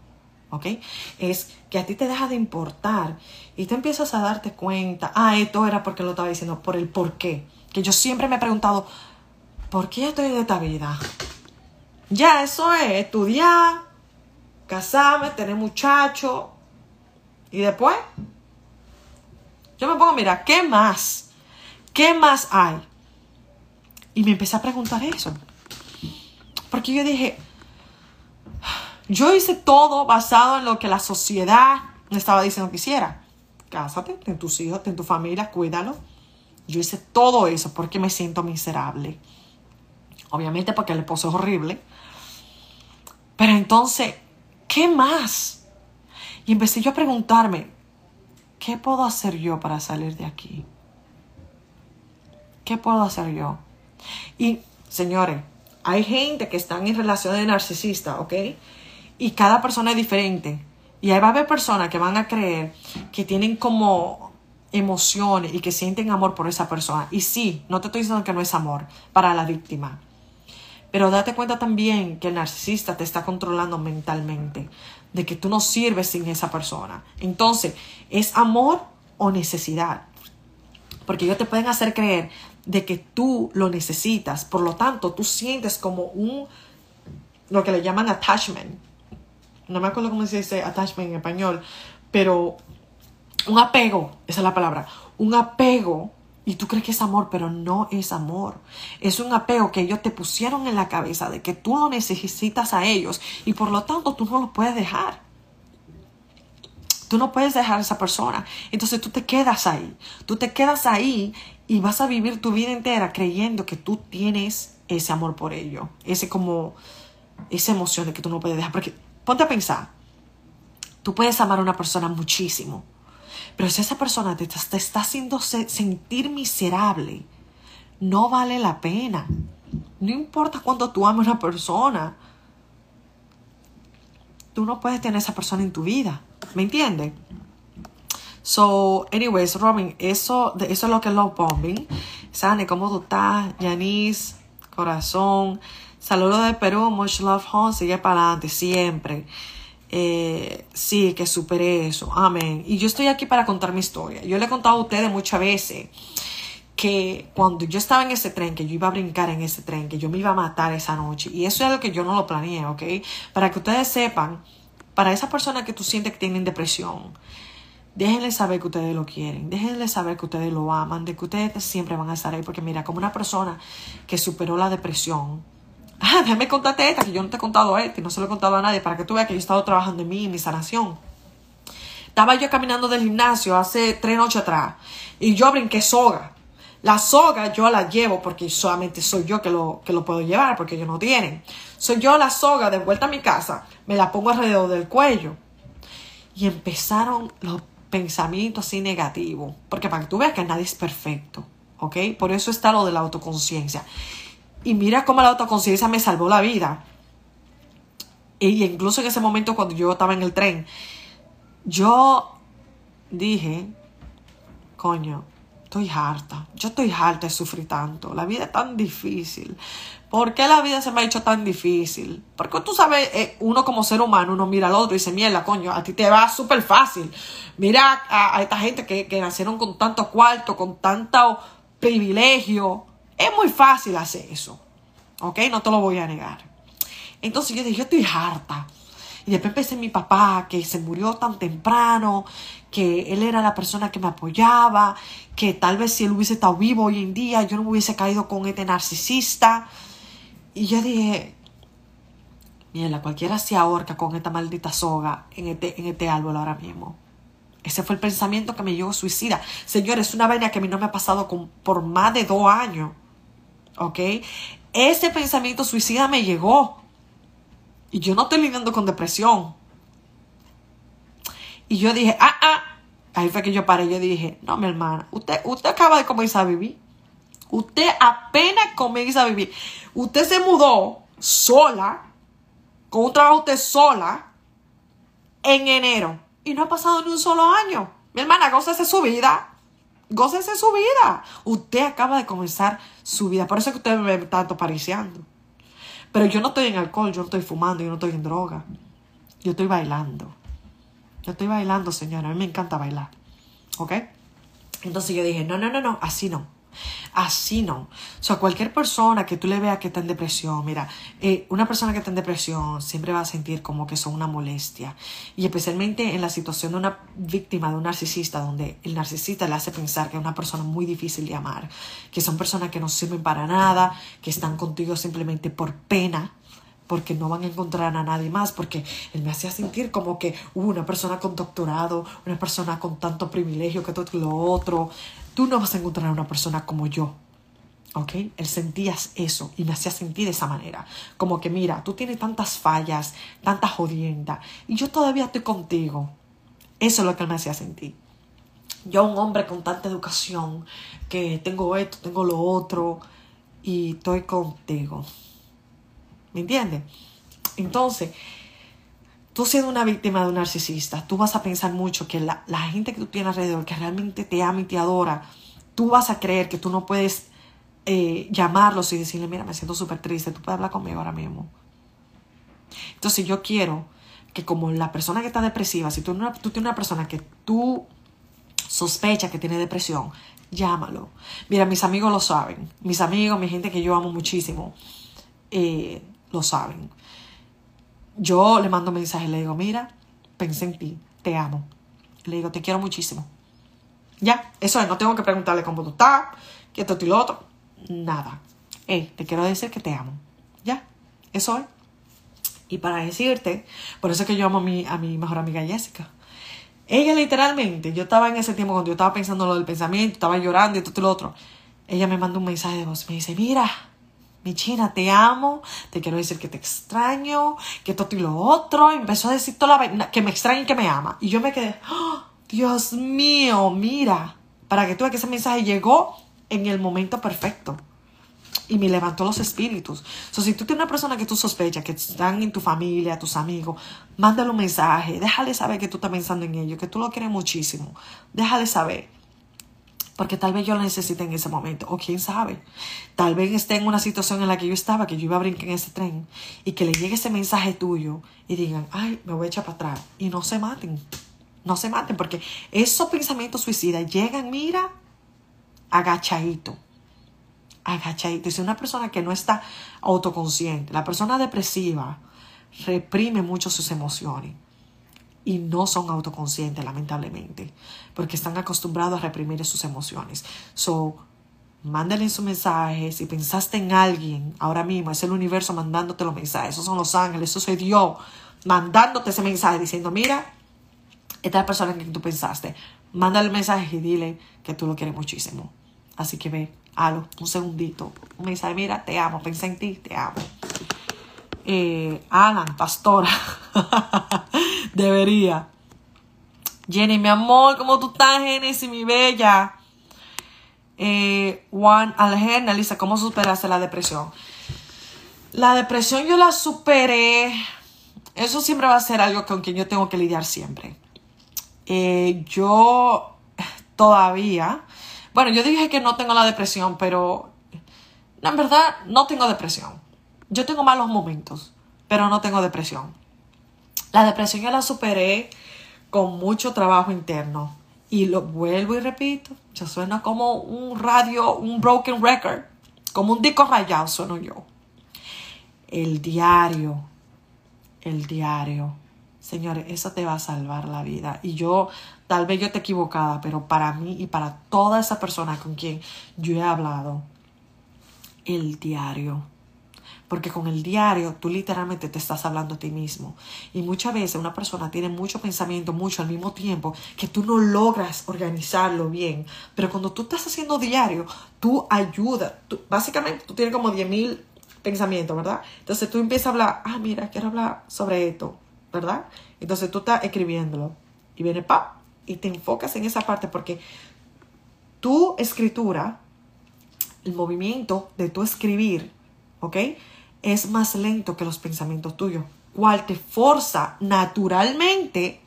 ¿ok? Es que a ti te deja de importar y tú empiezas a darte cuenta, ah, esto era porque lo estaba diciendo, por el por qué. Que yo siempre me he preguntado, ¿por qué estoy en esta vida? Ya, eso es, estudiar, casarme, tener muchachos y después yo me pongo, mira, ¿qué más? ¿Qué más hay? Y me empecé a preguntar eso. Porque yo dije, yo hice todo basado en lo que la sociedad me estaba diciendo que hiciera. Cásate, ten tus hijos, ten tu familia, cuídalo. Yo hice todo eso porque me siento miserable. Obviamente porque el esposo es horrible. Pero entonces, ¿qué más? Y empecé yo a preguntarme, ¿qué puedo hacer yo para salir de aquí? ¿Qué puedo hacer yo? Y, señores, hay gente que están en relaciones de narcisista, ¿ok? Y cada persona es diferente. Y ahí va a haber personas que van a creer que tienen como emociones y que sienten amor por esa persona. Y sí, no te estoy diciendo que no es amor para la víctima. Pero date cuenta también que el narcisista te está controlando mentalmente, de que tú no sirves sin esa persona. Entonces, ¿es amor o necesidad? Porque ellos te pueden hacer creer de que tú lo necesitas. Por lo tanto, tú sientes como un, lo que le llaman attachment. No me acuerdo cómo se dice attachment en español, pero un apego, esa es la palabra, un apego y tú crees que es amor, pero no es amor. Es un apego que ellos te pusieron en la cabeza de que tú lo necesitas a ellos y por lo tanto tú no lo puedes dejar. Tú no puedes dejar a esa persona. Entonces tú te quedas ahí. Tú te quedas ahí y vas a vivir tu vida entera creyendo que tú tienes ese amor por ello. Ese como, esa emoción de que tú no puedes dejar. Porque ponte a pensar. Tú puedes amar a una persona muchísimo. Pero si esa persona te, está haciendo sentir miserable, no vale la pena. No importa cuánto tú ames a una persona. Tú no puedes tener esa persona en tu vida. ¿Me entiendes? So, anyways, Robin, eso, eso es lo que es love bombing. Sane, ¿cómo tú estás? Yanis, corazón. Saludos de Perú, much love home, sigue para adelante, siempre. Eh, sí, que supere eso. Amén. Y yo estoy aquí para contar mi historia. Yo le he contado a ustedes muchas veces que cuando yo estaba en ese tren, que yo iba a brincar en ese tren, que yo me iba a matar esa noche. Y eso es algo que yo no lo planeé, ¿ok? Para que ustedes sepan para esa persona que tú sientes que tienen depresión, déjenle saber que ustedes lo quieren, déjenle saber que ustedes lo aman, de que ustedes siempre van a estar ahí, porque mira, como una persona que superó la depresión, Ah, déjame contarte esta, que yo no te he contado esta y no se lo he contado a nadie, para que tú veas que yo he estado trabajando en mí, en mi sanación. Estaba yo caminando del gimnasio hace tres noches atrás y yo brinqué soga. La soga yo la llevo porque solamente soy yo que lo, que lo puedo llevar porque ellos no tienen. Soy yo la soga de vuelta a mi casa, me la pongo alrededor del cuello. Y empezaron los pensamientos así negativos. Porque para que tú veas que nadie es perfecto. ¿Ok? Por eso está lo de la autoconciencia. Y mira cómo la autoconciencia me salvó la vida. Y incluso en ese momento cuando yo estaba en el tren, yo dije, coño, estoy harta. Yo estoy harta de sufrir tanto. La vida es tan difícil. ¿Por qué la vida se me ha hecho tan difícil? Porque tú sabes, eh, uno como ser humano, uno mira al otro y dice, mierda, coño, a ti te va súper fácil. Mira a, esta gente que, que, nacieron con tanto cuarto, con tanto privilegio. Es muy fácil hacer eso. ¿Ok? No te lo voy a negar. Entonces yo dije, yo estoy harta. Y después pensé en mi papá, que se murió tan temprano, que él era la persona que me apoyaba, que tal vez si él hubiese estado vivo hoy en día, yo no me hubiese caído con este narcisista. Y yo dije, mira, cualquiera se ahorca con esta maldita soga en este, en este árbol ahora mismo. Ese fue el pensamiento que me llevó suicida. Señores, es una vaina que a mí no me ha pasado por más de dos años. ¿Ok? Ese pensamiento suicida me llegó. Y yo no estoy lidiando con depresión. Y yo dije, ah, ah. Ahí fue que yo paré. Yo dije, no, mi hermana, usted, usted acaba de comenzar a vivir. Usted apenas comienza a vivir. Usted se mudó sola, con un trabajo usted sola, en enero. Y no ha pasado ni un solo año. Mi hermana, gócese su vida. Gócese su vida. Usted acaba de comenzar su vida. Por eso es que usted me tanto pariciando. Pero yo no estoy en alcohol, yo no estoy fumando, yo no estoy en droga. Yo estoy bailando. Yo estoy bailando, señora. A mí me encanta bailar. ¿Ok? Entonces yo dije, no, no, no, no, así no. Así no. O sea, cualquier persona que tú le veas que está en depresión, mira, eh, una persona que está en depresión siempre va a sentir como que son una molestia. Y especialmente en la situación de una víctima de un narcisista, donde el narcisista le hace pensar que es una persona muy difícil de amar, que son personas que no sirven para nada, que están contigo simplemente por pena, porque no van a encontrar a nadie más, porque él me hacía sentir como que uh, una persona con doctorado, una persona con tanto privilegio que todo lo otro, tú no vas a encontrar a una persona como yo. ¿Ok? Él sentía eso y me hacía sentir de esa manera. Como que, mira, tú tienes tantas fallas, tantas jodiendas, y yo todavía estoy contigo. Eso es lo que me hacía sentir. Yo, un hombre con tanta educación, que tengo esto, tengo lo otro, y estoy contigo. ¿Me entiendes? Entonces, tú siendo una víctima de un narcisista, tú vas a pensar mucho que la, gente que tú tienes alrededor, que realmente te ama y te adora, tú vas a creer que tú no puedes eh, llamarlos y decirle, mira, me siento súper triste, tú puedes hablar conmigo ahora mismo. Entonces yo quiero que como la persona que está depresiva, si tú, tienes una persona que tú sospechas que tiene depresión, llámalo. Mira, mis amigos lo saben, mis amigos, mi gente que yo amo muchísimo. Eh, lo saben. Yo le mando mensajes, le digo, mira, pensé en ti, te amo. Le digo, te quiero muchísimo. Ya, eso es, no tengo que preguntarle cómo tú estás, que esto y lo otro. Nada. Hey, te quiero decir que te amo. Ya, eso es. Y para decirte, por eso es que yo amo a mi, a mi mejor amiga Jessica. Ella literalmente, yo estaba en ese tiempo cuando yo estaba pensando lo del pensamiento, estaba llorando y todo y lo otro. Ella me manda un mensaje de voz, me dice, mira, mi china, te amo, te quiero decir que te extraño, que todo y lo otro. empezó a decir toda la que me extraña y que me ama. Y yo me quedé, ¡Oh, Dios mío, mira, para que tú veas que ese mensaje llegó en el momento perfecto. Y me levantó los espíritus. So, si tú tienes una persona que tú sospechas, que están en tu familia, tus amigos, mándale un mensaje, déjale saber que tú estás pensando en ellos, que tú lo quieres muchísimo. Déjale saber porque tal vez yo lo necesite en ese momento, o quién sabe, tal vez esté en una situación en la que yo estaba, que yo iba a brincar en ese tren, y que le llegue ese mensaje tuyo y digan, ay, me voy a echar para atrás, y no se maten, no se maten, porque esos pensamientos suicidas llegan, mira, agachadito, agachadito. Y si una persona que no está autoconsciente, la persona depresiva, reprime mucho sus emociones y no son autoconscientes, lamentablemente, porque están acostumbrados a reprimir sus emociones. So, mándale su mensaje. Si pensaste en alguien ahora mismo, es el universo mandándote los mensajes. Esos son los ángeles, eso soy Dios mandándote ese mensaje diciendo, mira, esta es persona en quien tú pensaste. Mándale el mensaje y dile que tú lo quieres muchísimo. Así que ve, halo, un segundito. Un mensaje, mira, te amo, pensé en ti, te amo. Eh, Alan, pastora. Debería. Jenny, mi amor, ¿cómo tú estás, Genesis, mi bella? Eh, Juan Algerna, Lisa, ¿cómo superaste la depresión? La depresión yo la superé. Eso siempre va a ser algo con quien yo tengo que lidiar siempre. Eh, yo todavía, bueno, yo dije que no tengo la depresión, pero en verdad no tengo depresión. Yo tengo malos momentos, pero no tengo depresión. La depresión yo la superé con mucho trabajo interno. Y lo vuelvo y repito, ya suena como un radio, un broken record, como un disco rayado sueno yo. El diario, el diario. Señores, eso te va a salvar la vida. Y yo, tal vez yo esté equivocada, pero para mí y para toda esa persona con quien yo he hablado, el diario porque con el diario tú literalmente te estás hablando a ti mismo. Y muchas veces una persona tiene mucho pensamiento, mucho al mismo tiempo, que tú no logras organizarlo bien. Pero cuando tú estás haciendo diario, tú ayudas. básicamente tú tienes como 10.000 pensamientos, ¿verdad? Entonces tú empiezas a hablar, ah, mira, quiero hablar sobre esto, ¿verdad? Entonces tú estás escribiéndolo y viene pa y te enfocas en esa parte porque tu escritura, el movimiento de tu escribir, ¿ok? Es más lento que los pensamientos tuyos, cual te forza naturalmente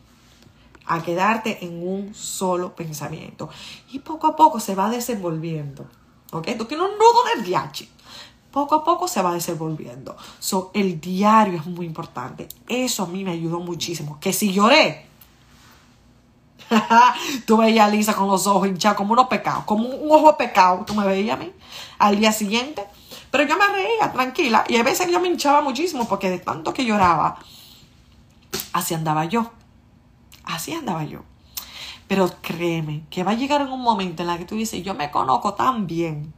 a quedarte en un solo pensamiento. Y poco a poco se va desenvolviendo. ¿Ok? Tú tienes un nudo del DH. Poco a poco se va desenvolviendo. So, el diario es muy importante. Eso a mí me ayudó muchísimo. Que si lloré, tú veías a Lisa con los ojos hinchados como unos pecados, como un ojo pecado. Tú me veías a mí. Al día siguiente, pero yo me reía tranquila y a veces yo me hinchaba muchísimo porque de tanto que lloraba, así andaba yo. Así andaba yo. Pero créeme que va a llegar en un momento en el que tú dices, yo me conozco tan bien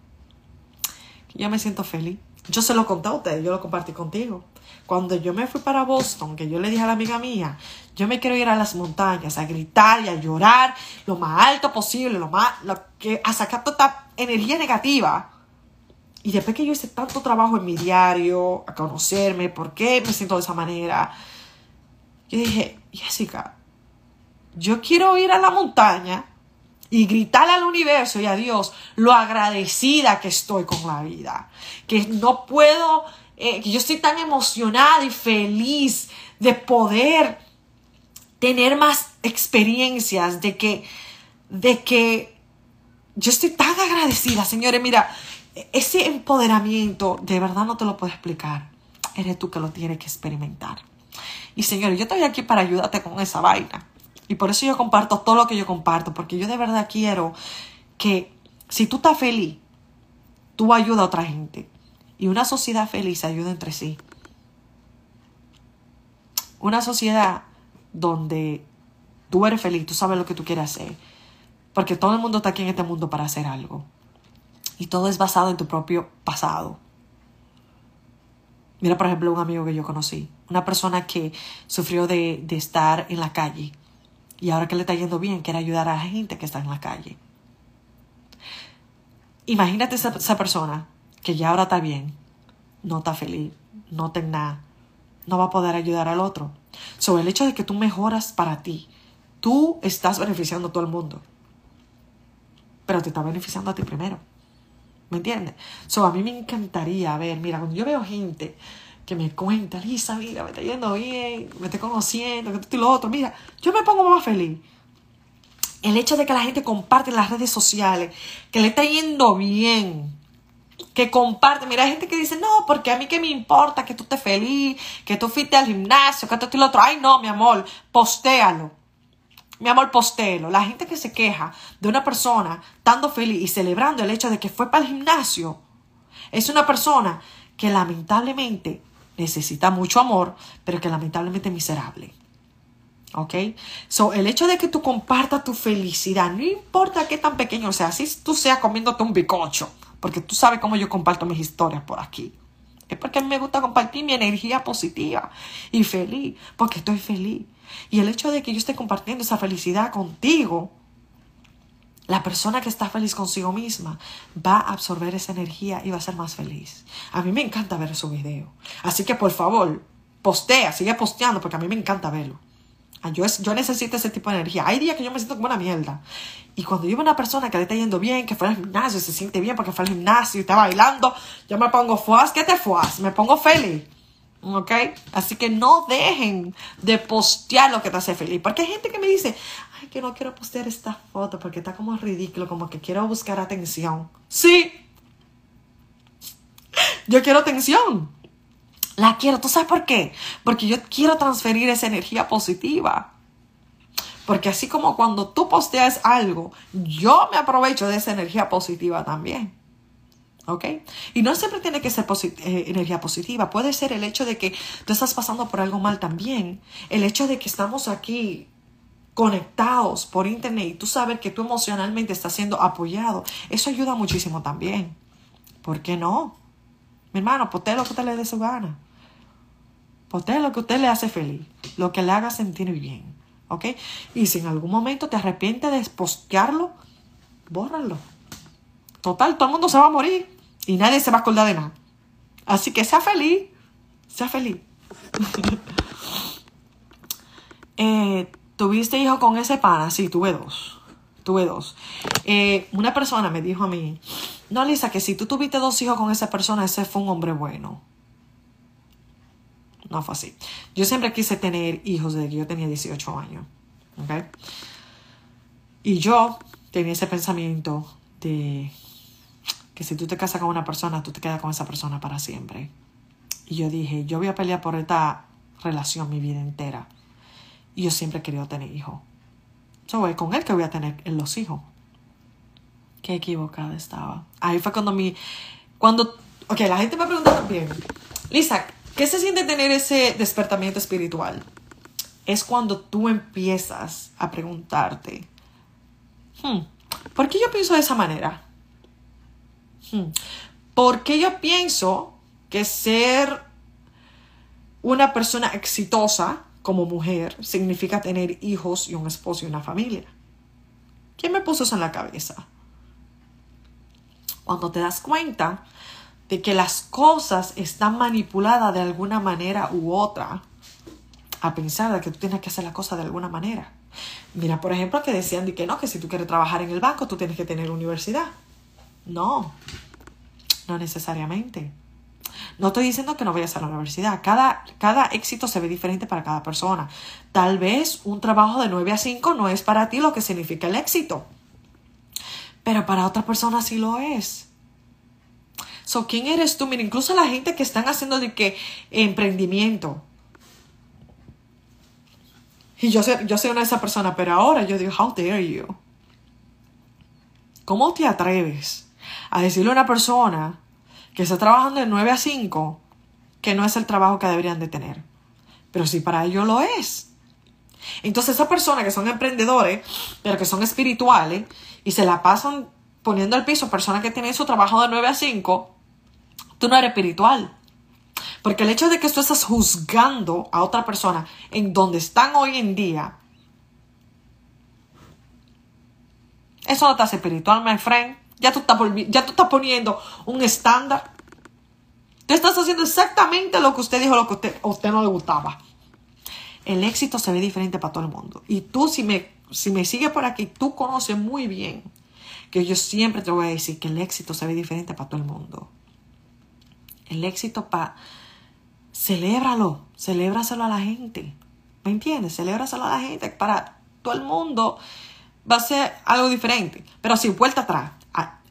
que yo me siento feliz. Yo se lo conté a ustedes, yo lo compartí contigo. Cuando yo me fui para Boston, que yo le dije a la amiga mía, yo me quiero ir a las montañas a gritar y a llorar lo más alto posible, lo más, lo que, a sacar toda esta energía negativa y después que yo hice tanto trabajo en mi diario, a conocerme, por qué me siento de esa manera, yo dije, Jessica, yo quiero ir a la montaña y gritarle al universo y a Dios lo agradecida que estoy con la vida. Que no puedo, eh, que yo estoy tan emocionada y feliz de poder tener más experiencias, de que, de que yo estoy tan agradecida, señores. Mira, ese empoderamiento de verdad no te lo puedo explicar. Eres tú que lo tienes que experimentar. Y señores, yo estoy aquí para ayudarte con esa vaina. Y por eso yo comparto todo lo que yo comparto, porque yo de verdad quiero que si tú estás feliz, tú ayudas a otra gente. Y una sociedad feliz ayuda entre sí. Una sociedad donde tú eres feliz, tú sabes lo que tú quieres hacer. Porque todo el mundo está aquí en este mundo para hacer algo. Y todo es basado en tu propio pasado. Mira, por ejemplo, un amigo que yo conocí. Una persona que sufrió de, estar en la calle. Y ahora que le está yendo bien, quiere ayudar a la gente que está en la calle. Imagínate esa, esa persona que ya ahora está bien, no está feliz, no tiene nada, no va a poder ayudar al otro. Sobre el hecho de que tú mejoras para ti, tú estás beneficiando a todo el mundo, pero te está beneficiando a ti primero. ¿Me entiendes? So, a mí me encantaría ver, mira, cuando yo veo gente que me cuenta, Lisa, mira, me está yendo bien, me estoy conociendo, que esto y lo otro, mira, yo me pongo más feliz. El hecho de que la gente comparte en las redes sociales, que le está yendo bien, que comparte. Mira, hay gente que dice, no, porque a mí que me importa que tú estés feliz, que tú fuiste al gimnasio, que esto y lo otro. Ay, no, mi amor, postéalo mi amor, postelo, la gente que se queja de una persona estando feliz y celebrando el hecho de que fue para el gimnasio, es una persona que lamentablemente necesita mucho amor, pero que lamentablemente es miserable. ¿Ok? So, el hecho de que tú compartas tu felicidad, no importa qué tan pequeño sea, si tú seas comiéndote un bicocho, porque tú sabes cómo yo comparto mis historias por aquí. Es porque a mí me gusta compartir mi energía positiva y feliz, porque estoy feliz. Y el hecho de que yo esté compartiendo esa felicidad contigo, la persona que está feliz consigo misma va a absorber esa energía y va a ser más feliz. A mí me encanta ver su video. Así que por favor, postea, sigue posteando porque a mí me encanta verlo. Ah, yo, yo necesito ese tipo de energía. Hay días que yo me siento como una mierda. Y cuando yo veo una persona que le está yendo bien, que fue al gimnasio, se siente bien porque fue al gimnasio y está bailando, yo me pongo fuas, ¿qué te fuas? Me pongo feliz. ¿Ok? Así que no dejen de postear lo que te hace feliz. Porque hay gente que me dice, ay, que no quiero postear esta foto porque está como ridículo, como que quiero buscar atención. Sí. Yo quiero atención. La quiero. ¿Tú sabes por qué? Porque yo quiero transferir esa energía positiva. Porque así como cuando tú posteas algo, yo me aprovecho de esa energía positiva también. ¿Ok? Y no siempre tiene que ser eh, energía positiva. Puede ser el hecho de que tú estás pasando por algo mal también. El hecho de que estamos aquí conectados por internet y tú sabes que tú emocionalmente estás siendo apoyado. Eso ayuda muchísimo también. ¿Por qué no? Mi hermano, potee lo que usted le dé su gana. Potee lo que usted le hace feliz. Lo que le haga sentir bien. ¿Ok? Y si en algún momento te arrepientes de postearlo, bórralo. Total, todo el mundo se va a morir y nadie se va a acordar de nada. Así que sea feliz. Sea feliz. Eh, ¿Tuviste hijo con ese pana? Sí, tuve dos. Tuve dos. Eh, una persona me dijo a mí, no, Lisa, que si tú tuviste dos hijos con esa persona, ese fue un hombre bueno. No fue así. Yo siempre quise tener hijos desde que yo tenía 18 años. ¿Ok? Y yo tenía ese pensamiento de que si tú te casas con una persona, tú te quedas con esa persona para siempre. Y yo dije, yo voy a pelear por esta relación mi vida entera. Y yo siempre he querido tener hijos. Yo es con él que voy a tener los hijos. Qué equivocada estaba. Ahí fue cuando mi... Cuando... Ok, la gente me pregunta también. Lisa, ¿qué se siente tener ese despertamiento espiritual? Es cuando tú empiezas a preguntarte, hmm, ¿por qué yo pienso de esa manera? Hmm, ¿Por qué yo pienso que ser una persona exitosa como mujer significa tener hijos y un esposo y una familia? ¿Quién me puso eso en la cabeza? Cuando te das cuenta de que las cosas están manipuladas de alguna manera u otra, a pensar de que tú tienes que hacer la cosa de alguna manera. Mira, por ejemplo, que decían de que no, que si tú quieres trabajar en el banco, tú tienes que tener universidad. No, no necesariamente. No estoy diciendo que no vayas a la universidad. Cada, cada éxito se ve diferente para cada persona. Tal vez un trabajo de 9 a 5 no es para ti lo que significa el éxito. Pero para otra persona sí lo es. So, ¿quién eres tú? Mira, incluso la gente que están haciendo de que emprendimiento. Y yo soy, yo soy una de esas personas, pero ahora yo digo, how dare you? ¿Cómo te atreves a decirle a una persona que está trabajando de 9 a 5 que no es el trabajo que deberían de tener? Pero si para ellos lo es. Entonces esas personas que son emprendedores, pero que son espirituales y se la pasan poniendo al piso personas que tienen su trabajo de 9 a 5, tú no eres espiritual. Porque el hecho de que tú estás juzgando a otra persona en donde están hoy en día, eso no te hace espiritual, my friend. Ya tú estás, ya tú estás poniendo un estándar. Tú estás haciendo exactamente lo que usted dijo, lo que a usted no le gustaba. El éxito se ve diferente para todo el mundo. Y tú, si me, si me sigues por aquí, tú conoces muy bien que yo siempre te voy a decir que el éxito se ve diferente para todo el mundo. El éxito para... Celébralo, celébraselo a la gente. ¿Me entiendes? Celébraselo a la gente. Para todo el mundo va a ser algo diferente. Pero si vuelta atrás.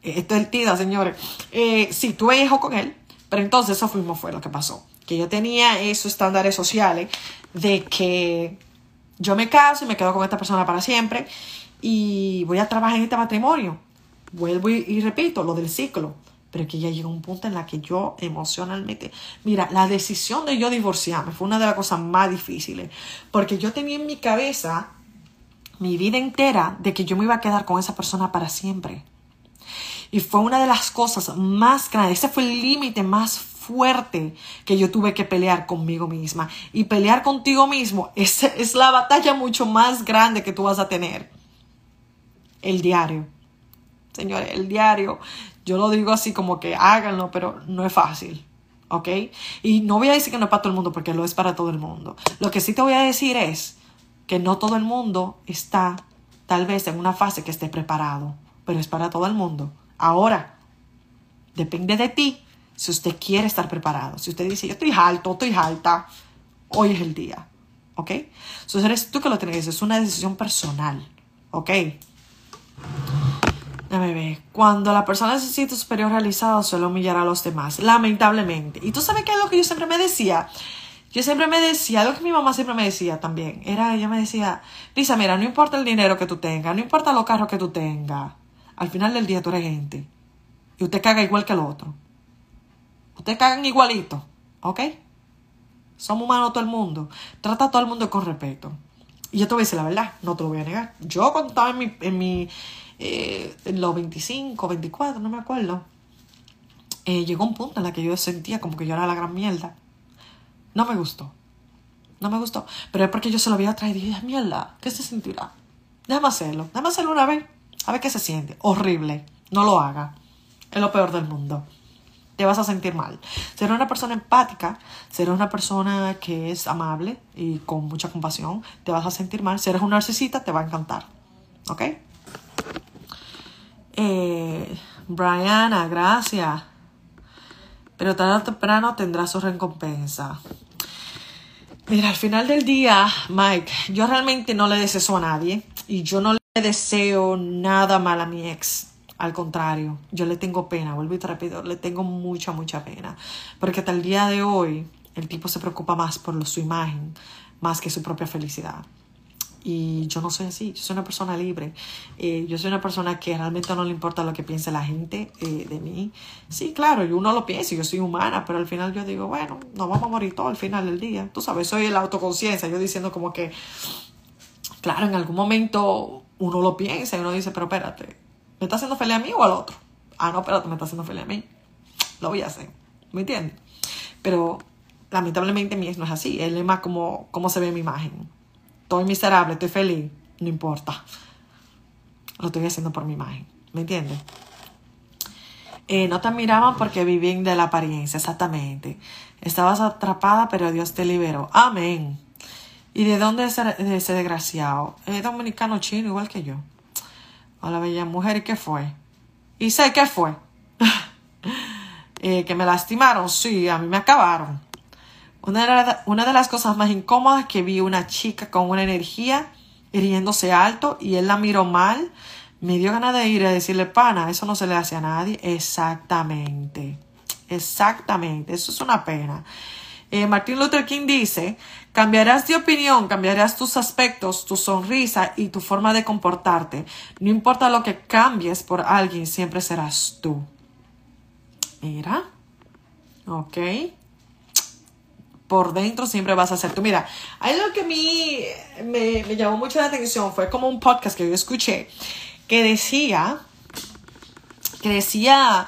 Esto es el tida, señores. Eh, sí, tuve hijo con él, pero entonces eso fuimos fue lo que pasó. Que yo tenía esos estándares sociales de que yo me caso y me quedo con esta persona para siempre y voy a trabajar en este matrimonio. Vuelvo y, repito lo del ciclo. pero que ya llegó un punto en la que yo emocionalmente, mira, la decisión de yo divorciarme fue una de las cosas más difíciles, porque yo tenía en mi cabeza mi vida entera de que yo me iba a quedar con esa persona para siempre. Y fue una de las cosas más grandes, ese fue el límite más fuerte que yo tuve que pelear conmigo misma. Y pelear contigo mismo es, es la batalla mucho más grande que tú vas a tener. El diario. Señores, el diario. Yo lo digo así como que háganlo, pero no es fácil. ¿Ok? Y no voy a decir que no es para todo el mundo, porque lo es para todo el mundo. Lo que sí te voy a decir es que no todo el mundo está tal vez en una fase que esté preparado, pero es para todo el mundo. Ahora, depende de ti si usted quiere estar preparado. Si usted dice, yo estoy alto, estoy alta, hoy es el día. ¿Ok? Entonces eres tú que lo tienes, es una decisión personal. ¿Ok? Déjame ver. Cuando la persona necesita superior realizado, suele humillar a los demás. Lamentablemente. Y tú sabes qué es lo que yo siempre me decía. Yo siempre me decía, algo que mi mamá siempre me decía también, era, ella me decía, Lisa, mira, no importa el dinero que tú tengas, no importa los carros que tú tengas, al final del día tú eres gente. Y usted caga igual que el otro. Ustedes cagan igualito, ¿ok? Somos humanos todo el mundo. Trata a todo el mundo con respeto. Y yo te voy a decir la verdad, no te lo voy a negar. Yo cuando estaba en mi, en mi eh, en los 25, 24, no me acuerdo, eh, llegó un punto en el que yo sentía como que yo era la gran mierda. No me gustó. No me gustó. Pero es porque yo se lo había traído y dije, mierda, ¿qué se sentirá? Déjame hacerlo. Déjame hacerlo una vez. A ver qué se siente. Horrible. No lo haga. Es lo peor del mundo te vas a sentir mal. Ser una persona empática, ser una persona que es amable y con mucha compasión, te vas a sentir mal. Si eres un narcisista, te va a encantar. ¿Ok? Eh, Brianna, gracias. Pero tarde o temprano tendrá su recompensa. Mira, al final del día, Mike, yo realmente no le deseo a nadie y yo no le deseo nada mal a mi ex. Al contrario, yo le tengo pena, vuelvo y te repito, le tengo mucha, mucha pena. Porque hasta el día de hoy el tipo se preocupa más por su imagen, más que su propia felicidad. Y yo no soy así, yo soy una persona libre. Eh, yo soy una persona que realmente no le importa lo que piense la gente eh, de mí. Sí, claro, yo uno lo piensa, yo soy humana, pero al final yo digo, bueno, nos vamos a morir todo al final del día. Tú sabes, soy la autoconciencia, yo diciendo como que, claro, en algún momento uno lo piensa y uno dice, pero espérate, ¿Me está haciendo feliz a mí o al otro? Ah, no, espérate, me está haciendo feliz a mí. Lo voy a hacer. ¿Me entiendes? Pero lamentablemente mi ex no es así. Es más como, como se ve mi imagen. Estoy miserable, estoy feliz. No importa. Lo estoy haciendo por mi imagen. ¿Me entiendes? Eh, no te admiraban porque vivían de la apariencia, exactamente. Estabas atrapada, pero Dios te liberó. Amén. ¿Y de dónde es ese desgraciado? Es dominicano chino, igual que yo a la bella mujer. ¿Y qué fue? ¿Y sé qué fue? Eh, que me lastimaron, sí, a mí me acabaron. Una de, las cosas más incómodas que vi una chica con una energía hiriéndose alto y él la miró mal. Me dio ganas de ir a decirle, pana, eso no se le hace a nadie. Exactamente. Exactamente. Eso es una pena. Eh, Martin Luther King dice, cambiarás de opinión, cambiarás tus aspectos, tu sonrisa y tu forma de comportarte. No importa lo que cambies por alguien, siempre serás tú. Mira, ok. Por dentro siempre vas a ser tú. Mira, algo que a mí me, me llamó mucho la atención fue como un podcast que yo escuché que decía, que decía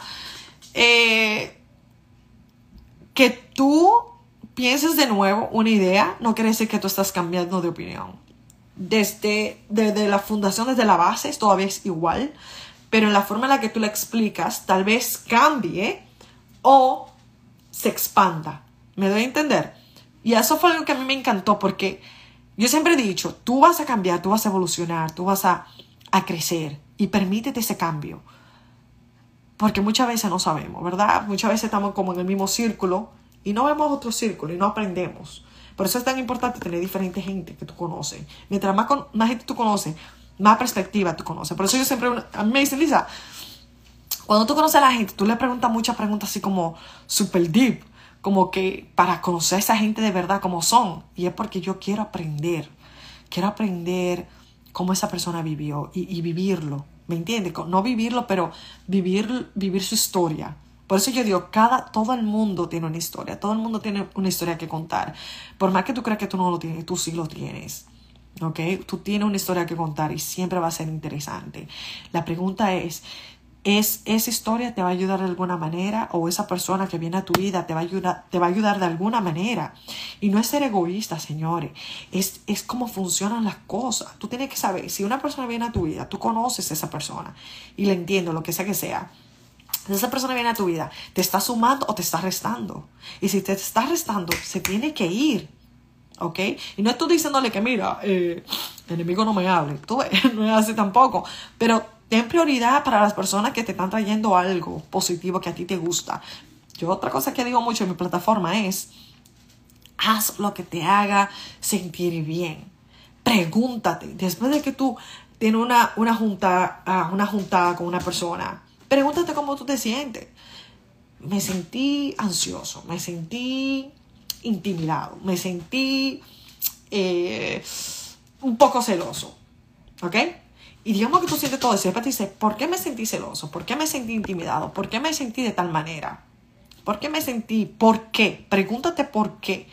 eh, que tú pienses de nuevo una idea, no quiere decir que tú estás cambiando de opinión. Desde, desde la fundación, desde la base, todavía es igual, pero en la forma en la que tú la explicas, tal vez cambie o se expanda. ¿Me doy a entender? Y eso fue algo que a mí me encantó porque yo siempre he dicho, tú vas a cambiar, tú vas a evolucionar, tú vas a, a crecer y permítete ese cambio. Porque muchas veces no sabemos, ¿verdad? Muchas veces estamos como en el mismo círculo y no vemos otro círculo y no aprendemos. Por eso es tan importante tener diferente gente que tú conoces. Mientras más, más gente tú conoces, más perspectiva tú conoces. Por eso yo siempre, a mí me dicen, Lisa, cuando tú conoces a la gente, tú le preguntas muchas preguntas así como super deep, como que para conocer a esa gente de verdad como son. Y es porque yo quiero aprender, quiero aprender cómo esa persona vivió y, y vivirlo, ¿me entiendes? No vivirlo, pero vivir, vivir su historia Por eso yo digo, cada, todo el mundo tiene una historia, todo el mundo tiene una historia que contar. Por más que tú creas que tú no lo tienes, tú sí lo tienes. ¿Ok? Tú tienes una historia que contar y siempre va a ser interesante. La pregunta es, ¿es esa historia te va a ayudar de alguna manera? ¿O esa persona que viene a tu vida te va a ayudar, te va a ayudar de alguna manera? Y no es ser egoísta, señores. Es, es cómo funcionan las cosas. Tú tienes que saber, si una persona viene a tu vida, tú conoces a esa persona y le entiendo, lo que sea que sea esa persona viene a tu vida, ¿te está sumando o te está restando? Y si te está restando, se tiene que ir. ¿Ok? Y no estoy diciéndole que, mira, eh, enemigo no me hable. Tú no es así tampoco. Pero ten prioridad para las personas que te están trayendo algo positivo que a ti te gusta. Yo otra cosa que digo mucho en mi plataforma es, haz lo que te haga sentir bien. Pregúntate, después de que tú tienes una, una, junta, ah, una juntada con una persona, Pregúntate cómo tú te sientes. Me sentí ansioso, me sentí intimidado, me sentí eh, un poco celoso. ¿Ok? Y digamos que tú sientes todo eso y te dices, ¿por qué me sentí celoso? ¿Por qué me sentí intimidado? ¿Por qué me sentí de tal manera? ¿Por qué me sentí? ¿Por qué? Pregúntate por qué.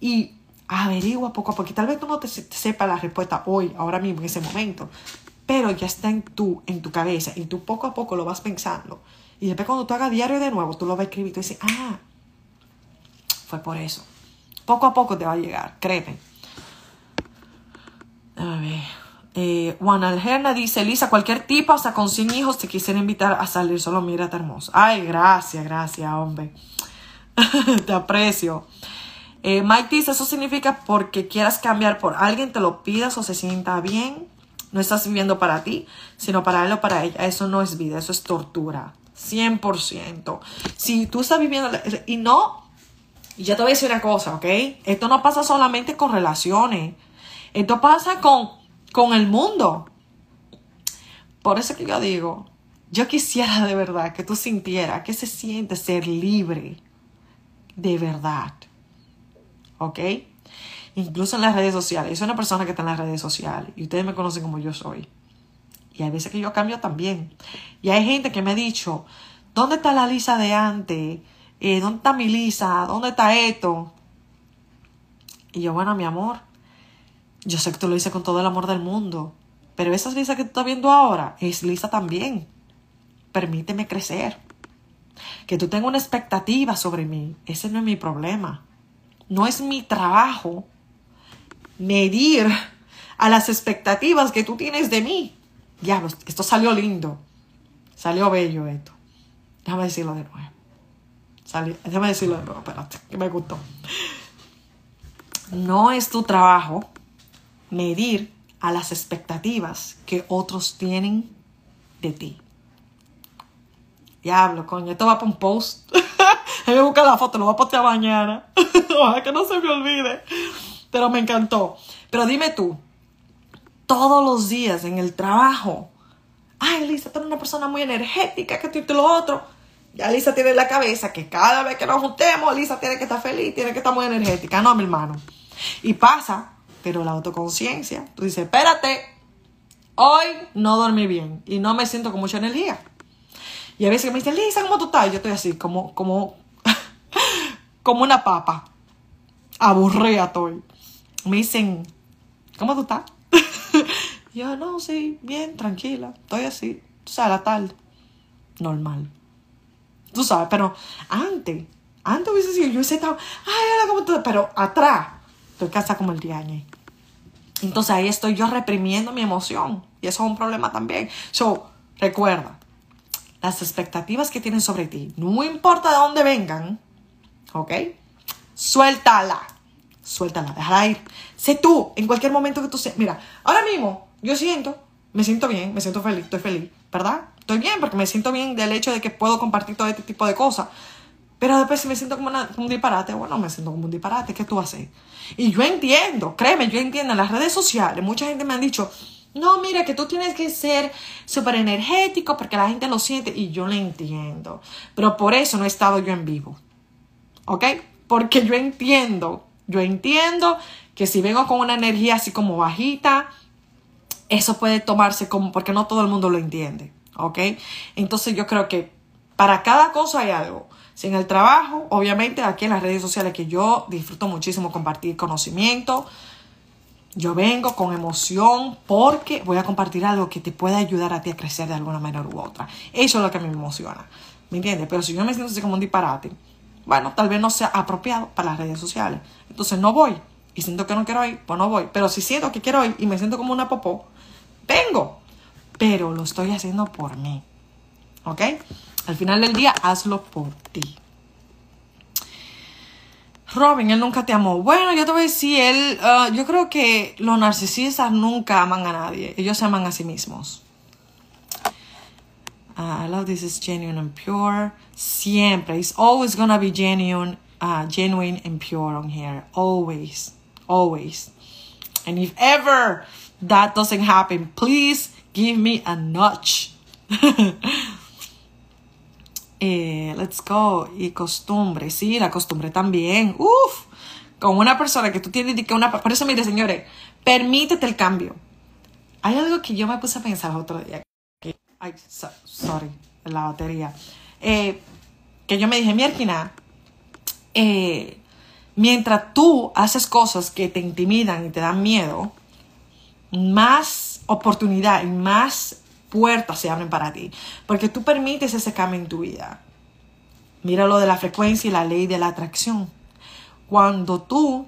Y averigua poco a poco. Tal vez tú no te sepas la respuesta hoy, ahora mismo, en ese momento pero ya está en tu, en tu cabeza y tú poco a poco lo vas pensando. Y después cuando tú hagas diario de nuevo, tú lo vas a escribir y tú dices, ah, fue por eso. Poco a poco te va a llegar, créeme. A ver. Eh, Juan Algerna dice, Elisa, cualquier tipo, hasta con 100 hijos, te quisiera invitar a salir. Solo mírate hermoso. Ay, gracias, gracias, hombre. te aprecio. Eh, Mike dice, eso significa porque quieras cambiar por alguien, te lo pidas o se sienta bien. No estás viviendo para ti, sino para él o para ella. Eso no es vida, eso es tortura. 100%. Si tú estás viviendo y no, ya te voy a decir una cosa, ¿ok? Esto no pasa solamente con relaciones. Esto pasa con, con el mundo. Por eso que yo digo, yo quisiera de verdad que tú sintieras que se siente ser libre. De verdad. ¿Ok? Incluso en las redes sociales. Yo soy una persona que está en las redes sociales y ustedes me conocen como yo soy. Y hay veces que yo cambio también. Y hay gente que me ha dicho, ¿dónde está la Lisa de antes? Eh, ¿Dónde está mi Lisa? ¿Dónde está esto? Y yo, bueno, mi amor, yo sé que tú lo hice con todo el amor del mundo, pero esa Lisa que tú estás viendo ahora es Lisa también. Permíteme crecer. Que tú tengas una expectativa sobre mí, ese no es mi problema. No es mi trabajo medir a las expectativas que tú tienes de mí. Diablos, esto salió lindo. Salió bello esto. Déjame decirlo de nuevo. déjame decirlo de nuevo, espérate, que me gustó. No es tu trabajo medir a las expectativas que otros tienen de ti. Diablo, coño, esto va para un post. Voy a buscar la foto, lo voy a postear mañana. Ojalá que no se me olvide pero me encantó. Pero dime tú, todos los días en el trabajo, ay, Lisa, tú eres una persona muy energética, que tú y lo otro. Ya Lisa tiene en la cabeza que cada vez que nos juntemos, Lisa tiene que estar feliz, tiene que estar muy energética. No, mi hermano. Y pasa, pero la autoconciencia, tú dices, espérate, hoy no dormí bien y no me siento con mucha energía. Y a veces me dicen, Lisa, ¿cómo tú estás? yo estoy así, como, como, como una papa. Aburrida estoy me dicen, ¿cómo tú estás? yo, no, sí, bien, tranquila, estoy así, o sea, la tal, normal. Tú sabes, pero antes, antes hubiese sido, yo hubiese estado, ay, hola, ¿cómo tú Pero atrás, estoy casada como el día Entonces ahí estoy yo reprimiendo mi emoción. Y eso es un problema también. So, recuerda, las expectativas que tienen sobre ti, no importa de dónde vengan, ¿ok? Suéltala suéltala, déjala ir. Sé tú, en cualquier momento que tú seas. Mira, ahora mismo yo siento, me siento bien, me siento feliz, estoy feliz, ¿verdad? Estoy bien porque me siento bien del hecho de que puedo compartir todo este tipo de cosas. Pero después si me siento como, un disparate, bueno, me siento como un disparate, ¿qué tú haces? Y yo entiendo, créeme, yo entiendo, en las redes sociales mucha gente me ha dicho, no, mira, que tú tienes que ser súper energético porque la gente lo siente y yo lo entiendo. Pero por eso no he estado yo en vivo. ¿Ok? Porque yo entiendo yo entiendo que si vengo con una energía así como bajita, eso puede tomarse como porque no todo el mundo lo entiende, ¿ok? Entonces yo creo que Para cada cosa hay algo. Si en el trabajo, obviamente aquí en las redes sociales que yo disfruto muchísimo compartir conocimiento, yo vengo con emoción porque voy a compartir algo que te pueda ayudar a ti a crecer de alguna manera u otra. Eso es lo que me emociona. ¿Me entiendes? Pero si yo me siento así como un disparate, bueno, tal vez no sea apropiado para las redes sociales. Entonces no voy. Y siento que no quiero ir, pues no voy. Pero si siento que quiero ir y me siento como una popó, vengo. Pero lo estoy haciendo por mí. ¿Ok? Al final del día, hazlo por ti. Robin, él nunca te amó. Bueno, yo te voy a decir, él, uh, yo creo que los narcisistas nunca aman a nadie. Ellos se aman a sí mismos. Uh, I love this is genuine and pure. Siempre. It's always gonna be genuine, uh, genuine and pure on here. Always. Always. And if ever that doesn't happen, please give me a notch. Eh, let's go. Y costumbre, sí, la costumbre también. Uf, con una persona que tú tienes que una... Por eso, mire, señores, permítete el cambio. Hay algo que yo me puse a pensar otro día. Ay, sorry, la batería. Eh, que yo me dije, Mierkina, eh, mientras tú haces cosas que te intimidan y te dan miedo, más oportunidad y más puertas se abren para ti, porque tú permites ese cambio en tu vida. Mira lo de la frecuencia y la ley de la atracción. Cuando tú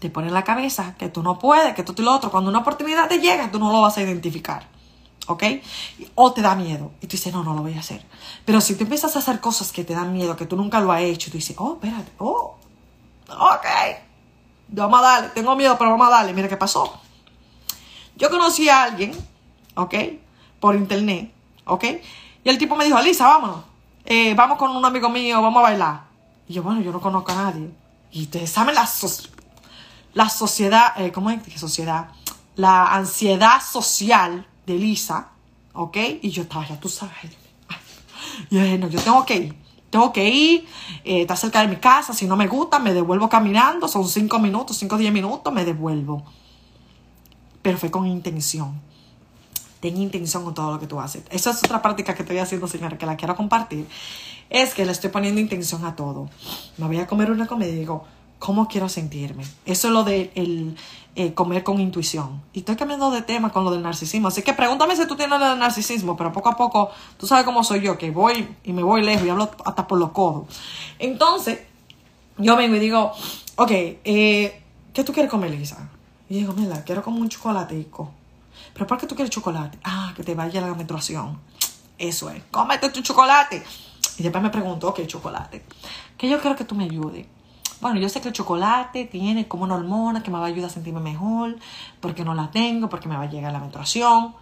te pones en la cabeza que tú no puedes, que tú y lo otro, cuando una oportunidad te llega, tú no lo vas a identificar. ¿Ok? O te da miedo y tú dices, no, no lo voy a hacer. Pero si tú empiezas a hacer cosas que te dan miedo, que tú nunca lo has hecho, tú dices, oh, espérate, oh, ok, vamos a darle, tengo miedo, pero vamos a darle, mira qué pasó. Yo conocí a alguien, ¿ok? por internet, ¿ok? Y el tipo me dijo, Alisa, vámonos. Eh, vamos con un amigo mío, vamos a bailar. Y yo, bueno, yo no conozco a nadie. Y ustedes saben la, sociedad, eh, ¿cómo es? ¿Qué sociedad? La ansiedad social de Lisa, ¿ok? Y yo estaba, ya tú sabes. Y dije, no, yo tengo que ir. Tengo que ir, eh, está cerca de mi casa, si no me gusta, me devuelvo caminando, son cinco minutos, cinco o diez minutos, me devuelvo. Pero fue con intención ten intención con todo lo que tú haces. Esa es otra práctica que estoy haciendo, señora, que la quiero compartir. Es que le estoy poniendo intención a todo. Me voy a comer una comida y digo, ¿cómo quiero sentirme? Eso es lo de el, eh, comer con intuición. Y estoy cambiando de tema con lo del narcisismo. Así que pregúntame si tú tienes el narcisismo, pero poco a poco, tú sabes cómo soy yo, que voy y me voy lejos y hablo hasta por los codos. Entonces, yo vengo y digo, ok, eh, ¿qué tú quieres comer, Lisa? Y digo, mira, quiero comer un chocolatico. ¿Pero por qué tú quieres chocolate? Ah, que te vaya la menstruación. Eso es. Cómete tu chocolate. Y después me pregunto, ok, chocolate. Que yo quiero que tú me ayudes. Bueno, yo sé que el chocolate tiene como una hormona que me va a ayudar a sentirme mejor, porque no la tengo, porque me va a llegar la menstruación.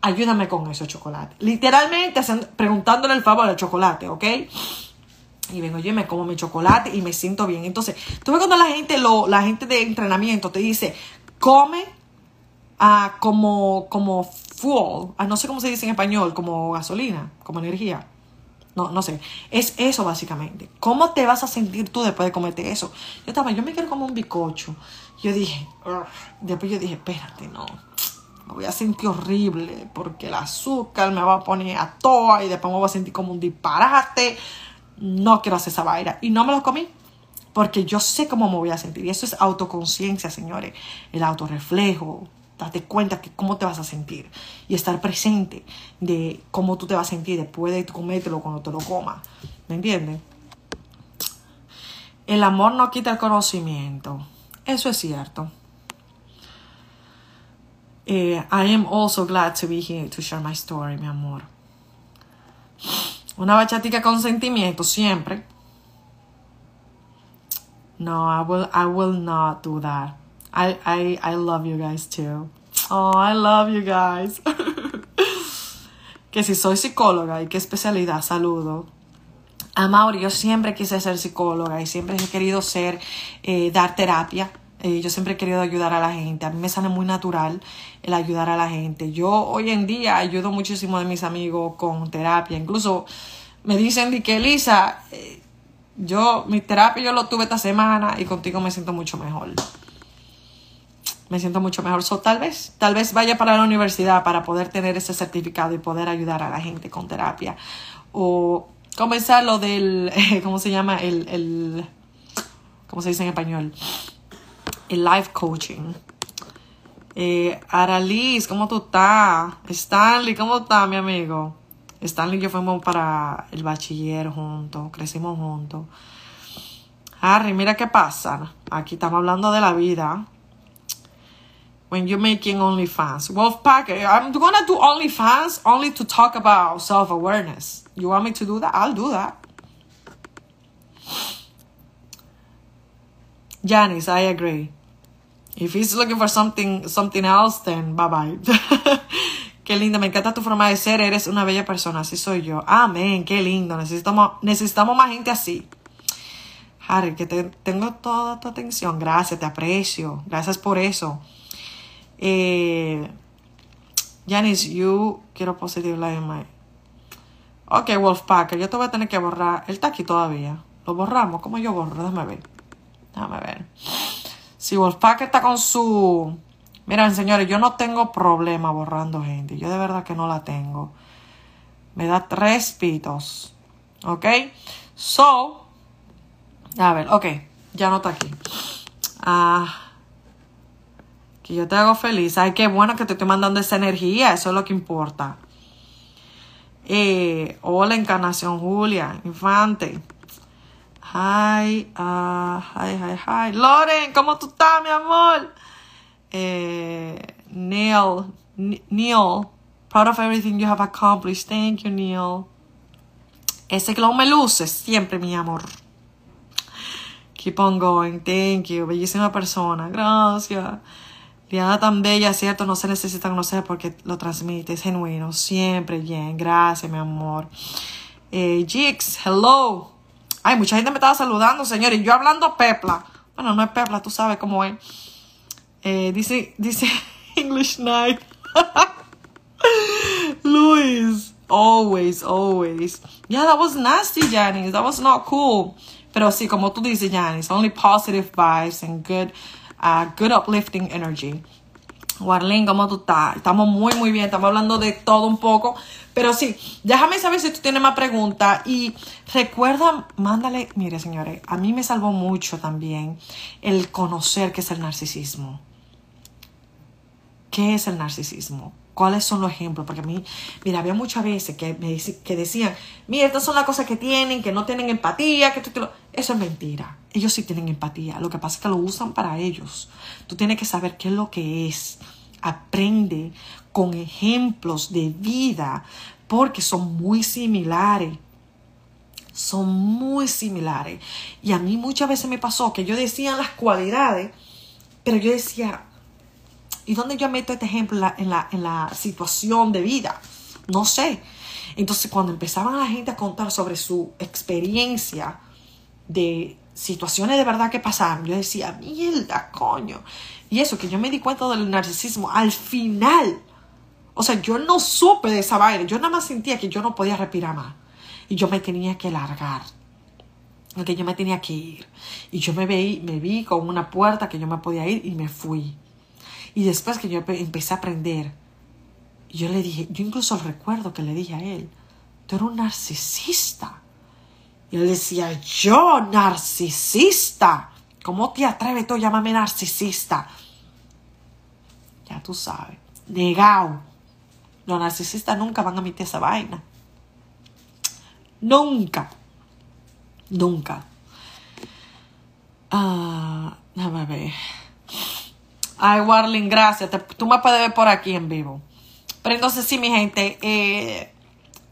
Ayúdame con eso, chocolate. Literalmente preguntándole el favor al chocolate, ¿ok? Y vengo yo y me como mi chocolate y me siento bien. Entonces, tú ves cuando la gente, la gente de entrenamiento te dice, come a como, como fuel, no sé cómo se dice en español, como gasolina, como energía. No, no sé. Es eso básicamente. ¿Cómo te vas a sentir tú después de comerte eso? Yo estaba, yo me quiero como un bicocho. Yo dije, después yo dije, espérate, no. Me voy a sentir horrible porque el azúcar me va a poner a toa y después me voy a sentir como un disparate. No quiero hacer esa vaina. Y no me lo comí porque yo sé cómo me voy a sentir. Y eso es autoconciencia, señores. El autorreflejo, date cuenta que cómo te vas a sentir y estar presente de cómo tú te vas a sentir después de comértelo cuando te lo comas. ¿Me entiendes? El amor no quita el conocimiento. Eso es cierto. Eh, I am also glad to be here to share my story, mi amor. Una bachatica con sentimiento siempre. No, I will, I will not do that. I, I, I love you guys too. Oh, I love you guys. que si soy psicóloga y qué especialidad, saludo. A Mauri, yo siempre quise ser psicóloga y siempre he querido ser, eh, dar terapia. Eh, yo siempre he querido ayudar a la gente. A mí me sale muy natural el ayudar a la gente. Yo hoy en día ayudo muchísimo de mis amigos con terapia. Incluso me dicen que Elisa, eh, yo mi terapia yo lo tuve esta semana y contigo me siento mucho mejor me siento mucho mejor. So, tal vez, tal vez vaya para la universidad para poder tener ese certificado y poder ayudar a la gente con terapia. O comenzar lo del, ¿cómo se llama? El, el, ¿cómo se dice en español? El life coaching. Eh, Aralis, ¿cómo tú estás? Stanley, ¿cómo estás, mi amigo? Stanley y yo fuimos para el bachiller juntos, crecimos juntos. Harry, mira qué pasa. Aquí estamos hablando de la vida. When you're making OnlyFans. Wolfpack, I'm gonna do OnlyFans only to talk about self-awareness. You want me to do that? I'll do that. Janice, I agree. If he's looking for something, something else, then bye bye. qué linda, me encanta tu forma de ser, eres una bella persona, así soy yo. Amén, qué lindo, necesitamos, necesitamos más gente así. Harry, que te, tengo toda tu atención, gracias, te aprecio, gracias por eso. Eh, Janice, you quiero positive life my. Ok, Wolfpacker, yo te voy a tener que borrar. Él está aquí todavía. Lo borramos. ¿Cómo yo borro? Déjame ver. Déjame ver. Si Wolfpacker está con su. Miren, señores, yo no tengo problema borrando gente. Yo de verdad que no la tengo. Me da tres pitos. ¿Ok? So. A ver, ok. Ya no está aquí. Ah que yo te hago feliz. Ay, qué bueno que te estoy mandando esa energía, eso es lo que importa. Eh, hola, Encarnación Julia, Infante. Hi, uh, hi, hi, hi. Loren, ¿cómo tú estás, mi amor? Eh, Neil, Neil, proud of everything you have accomplished. Thank you, Neil. Ese glow me luce siempre, mi amor. Keep on going. Thank you. Bellísima persona. Gracias. Liana tan bella, ¿cierto? No se necesita conocer porque lo transmite, es genuino, siempre bien. Gracias, mi amor. Eh, Jix, hello. Ay, mucha gente me estaba saludando, señores. Yo hablando pepla. Bueno, no es pepla, tú sabes cómo es. Eh, dice, dice English Night. Luis, always, always. Yeah, that was nasty, Janice. That was not cool. Pero sí, como tú dices, Janice, only positive vibes and good a good uplifting energy. Warlene, ¿cómo tú estás? Estamos muy, muy bien. Estamos hablando de todo un poco. Pero sí, déjame saber si tú tienes más preguntas. Y recuerda, mándale. Mire, señores, a mí me salvó mucho también el conocer qué es el narcisismo. ¿Qué es el narcisismo? ¿Cuáles son los ejemplos? Porque a mí, mira, había muchas veces que, me, que decían, mira, estas son las cosas que tienen, que no tienen empatía, que tú, Eso es mentira. Ellos sí tienen empatía. Lo que pasa es que lo usan para ellos. Tú tienes que saber qué es lo que es. Aprende con ejemplos de vida porque son muy similares. Son muy similares. Y a mí muchas veces me pasó que yo decía las cualidades, pero yo decía, ¿Y dónde yo meto este ejemplo en la, en la, situación de vida? No sé. Entonces, cuando empezaban la gente a contar sobre su experiencia de situaciones de verdad que pasaron, yo decía, mierda, coño. Y eso, que yo me di cuenta del narcisismo al final. O sea, yo no supe de esa vaina. Yo nada más sentía que yo no podía respirar más. Y yo me tenía que largar. Que yo me tenía que ir. Y yo me vi, me vi con una puerta que yo me podía ir y me fui. Y después que yo empecé a aprender, yo le dije, yo incluso recuerdo que le dije a él, tú eres un narcisista. Y él decía, yo, narcisista. ¿Cómo te atreves tú a llamarme narcisista? Ya tú sabes, negado. Los narcisistas nunca van a admitir esa vaina. Nunca. Nunca. Ah, déjame ver. Ay, Warling, gracias. tú me puedes ver por aquí en vivo. Pero entonces sí, mi gente, eh,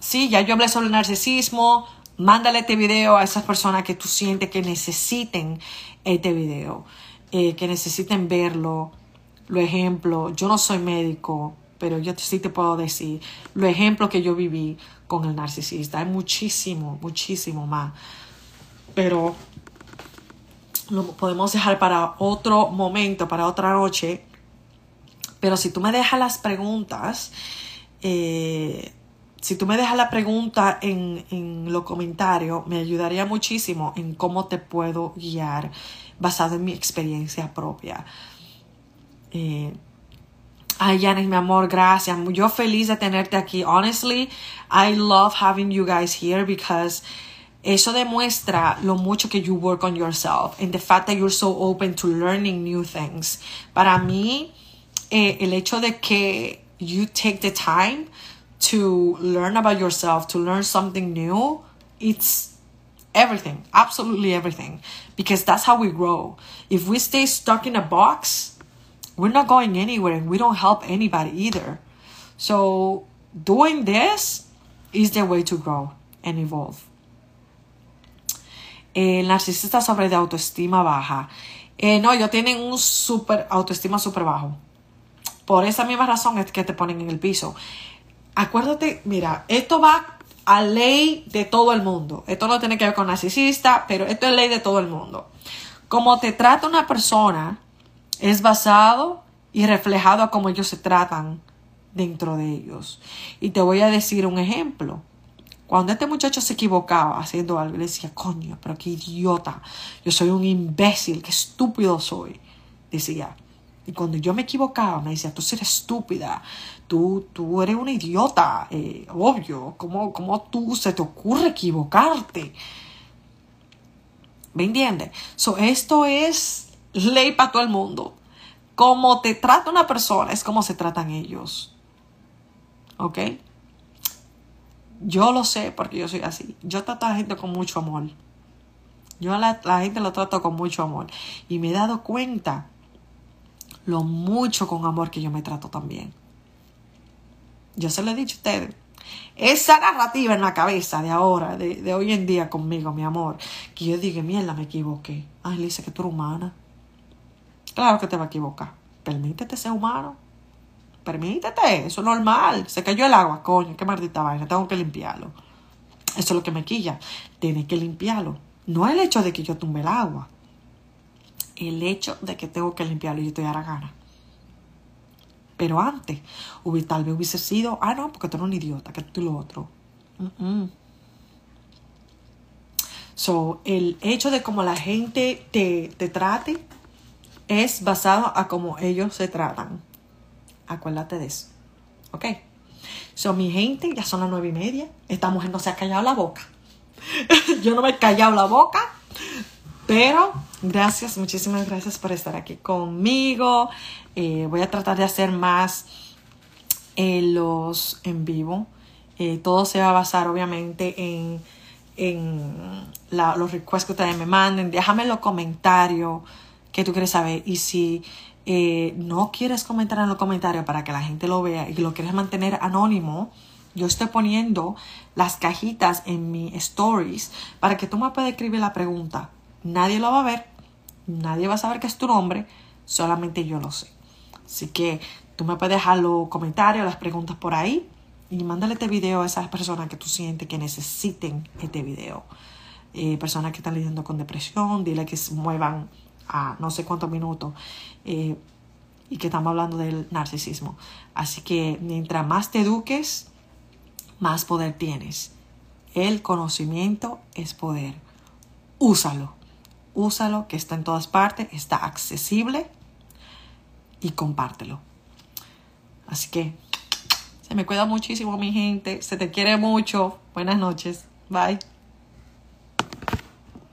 sí, ya yo hablé sobre el narcisismo. Mándale este video a esas personas que tú sientes que necesiten este video, eh, que necesiten verlo. Lo ejemplo, yo no soy médico, pero yo sí te puedo decir lo ejemplo que yo viví con el narcisista. Hay muchísimo, muchísimo más. Pero lo podemos dejar para otro momento, para otra noche. Pero si tú me dejas las preguntas, eh, si tú me dejas la pregunta en, en los comentarios, me ayudaría muchísimo en cómo te puedo guiar basado en mi experiencia propia. Eh, Ay, Janet, mi amor, gracias. Yo feliz de tenerte aquí. Honestly, I love having you guys here because eso demuestra lo mucho que you work on yourself and the fact that you're so open to learning new things. Para mí, eh, el hecho de que you take the time to learn about yourself, to learn something new, it's everything, absolutely everything, because that's how we grow. If we stay stuck in a box, we're not going anywhere and we don't help anybody either. So, doing this is the way to grow and evolve. El narcisista sobre de autoestima baja. Eh, no, ellos tienen un super autoestima super bajo. Por esa misma razón es que te ponen en el piso. Acuérdate, mira, esto va a ley de todo el mundo. Esto no tiene que ver con narcisista, pero esto es ley de todo el mundo. Como te trata una persona es basado y reflejado a cómo ellos se tratan dentro de ellos. Y te voy a decir un ejemplo. Cuando este muchacho se equivocaba haciendo algo, le decía, coño, pero qué idiota. Yo soy un imbécil, qué estúpido soy. Decía, y cuando yo me equivocaba, me decía, tú eres estúpida, tú, tú eres una idiota, eh, obvio, ¿cómo, ¿cómo tú se te ocurre equivocarte? ¿Me entiendes? So, esto es ley para todo el mundo. Como te trata una persona es como se tratan ellos. ¿Ok? Yo lo sé porque yo soy así. Yo trato a la gente con mucho amor. Yo a la gente lo trato con mucho amor. Y me he dado cuenta lo mucho con amor que yo me trato también. Yo se lo he dicho a ustedes. Esa narrativa en la cabeza de ahora, de, hoy en día conmigo, mi amor, que yo diga, mierda, me equivoqué. Ay, dice que tú eres humana. Claro que te va a equivocar. Permítete ser humano. Permítete, eso es normal. Se cayó el agua, coño, qué maldita vaina, tengo que limpiarlo. Eso es lo que me quilla. Tienes que limpiarlo. No el hecho de que yo tumbe el agua el hecho de que tengo que limpiarlo y yo estoy a la gana. Pero antes, tal vez hubiese sido, ah, no, porque tú eres un idiota, que tú lo otro. So, el hecho de cómo la gente te, te trate es basado a cómo ellos se tratan. Acuérdate de eso. ¿Ok? So, mi gente, ya son las nueve y media. Esta mujer no se ha callado la boca. Yo no me he callado la boca. Pero gracias, muchísimas gracias por estar aquí conmigo. Eh, voy a tratar de hacer más eh, los en vivo. Eh, todo se va a basar obviamente en, en los requests que ustedes me manden. Déjame en los comentarios que tú quieres saber. Y si no quieres comentar en los comentarios para que la gente lo vea y lo quieres mantener anónimo, yo estoy poniendo las cajitas en mi stories para que tú me puedas escribir la pregunta nadie lo va a ver, nadie va a saber que es tu nombre, solamente yo lo sé. Así que tú me puedes dejar los comentarios, las preguntas por ahí y mándale este video a esas personas que tú sientes que necesiten este video. Eh, personas que están lidiando con depresión, dile que se muevan a no sé cuántos minutos eh, y que estamos hablando del narcisismo. Así que mientras más te eduques, más poder tienes. El conocimiento es poder. Úsalo úsalo, que está en todas partes, está accesible y compártelo. Así que se me cuida muchísimo mi gente, se te quiere mucho. Buenas noches, bye.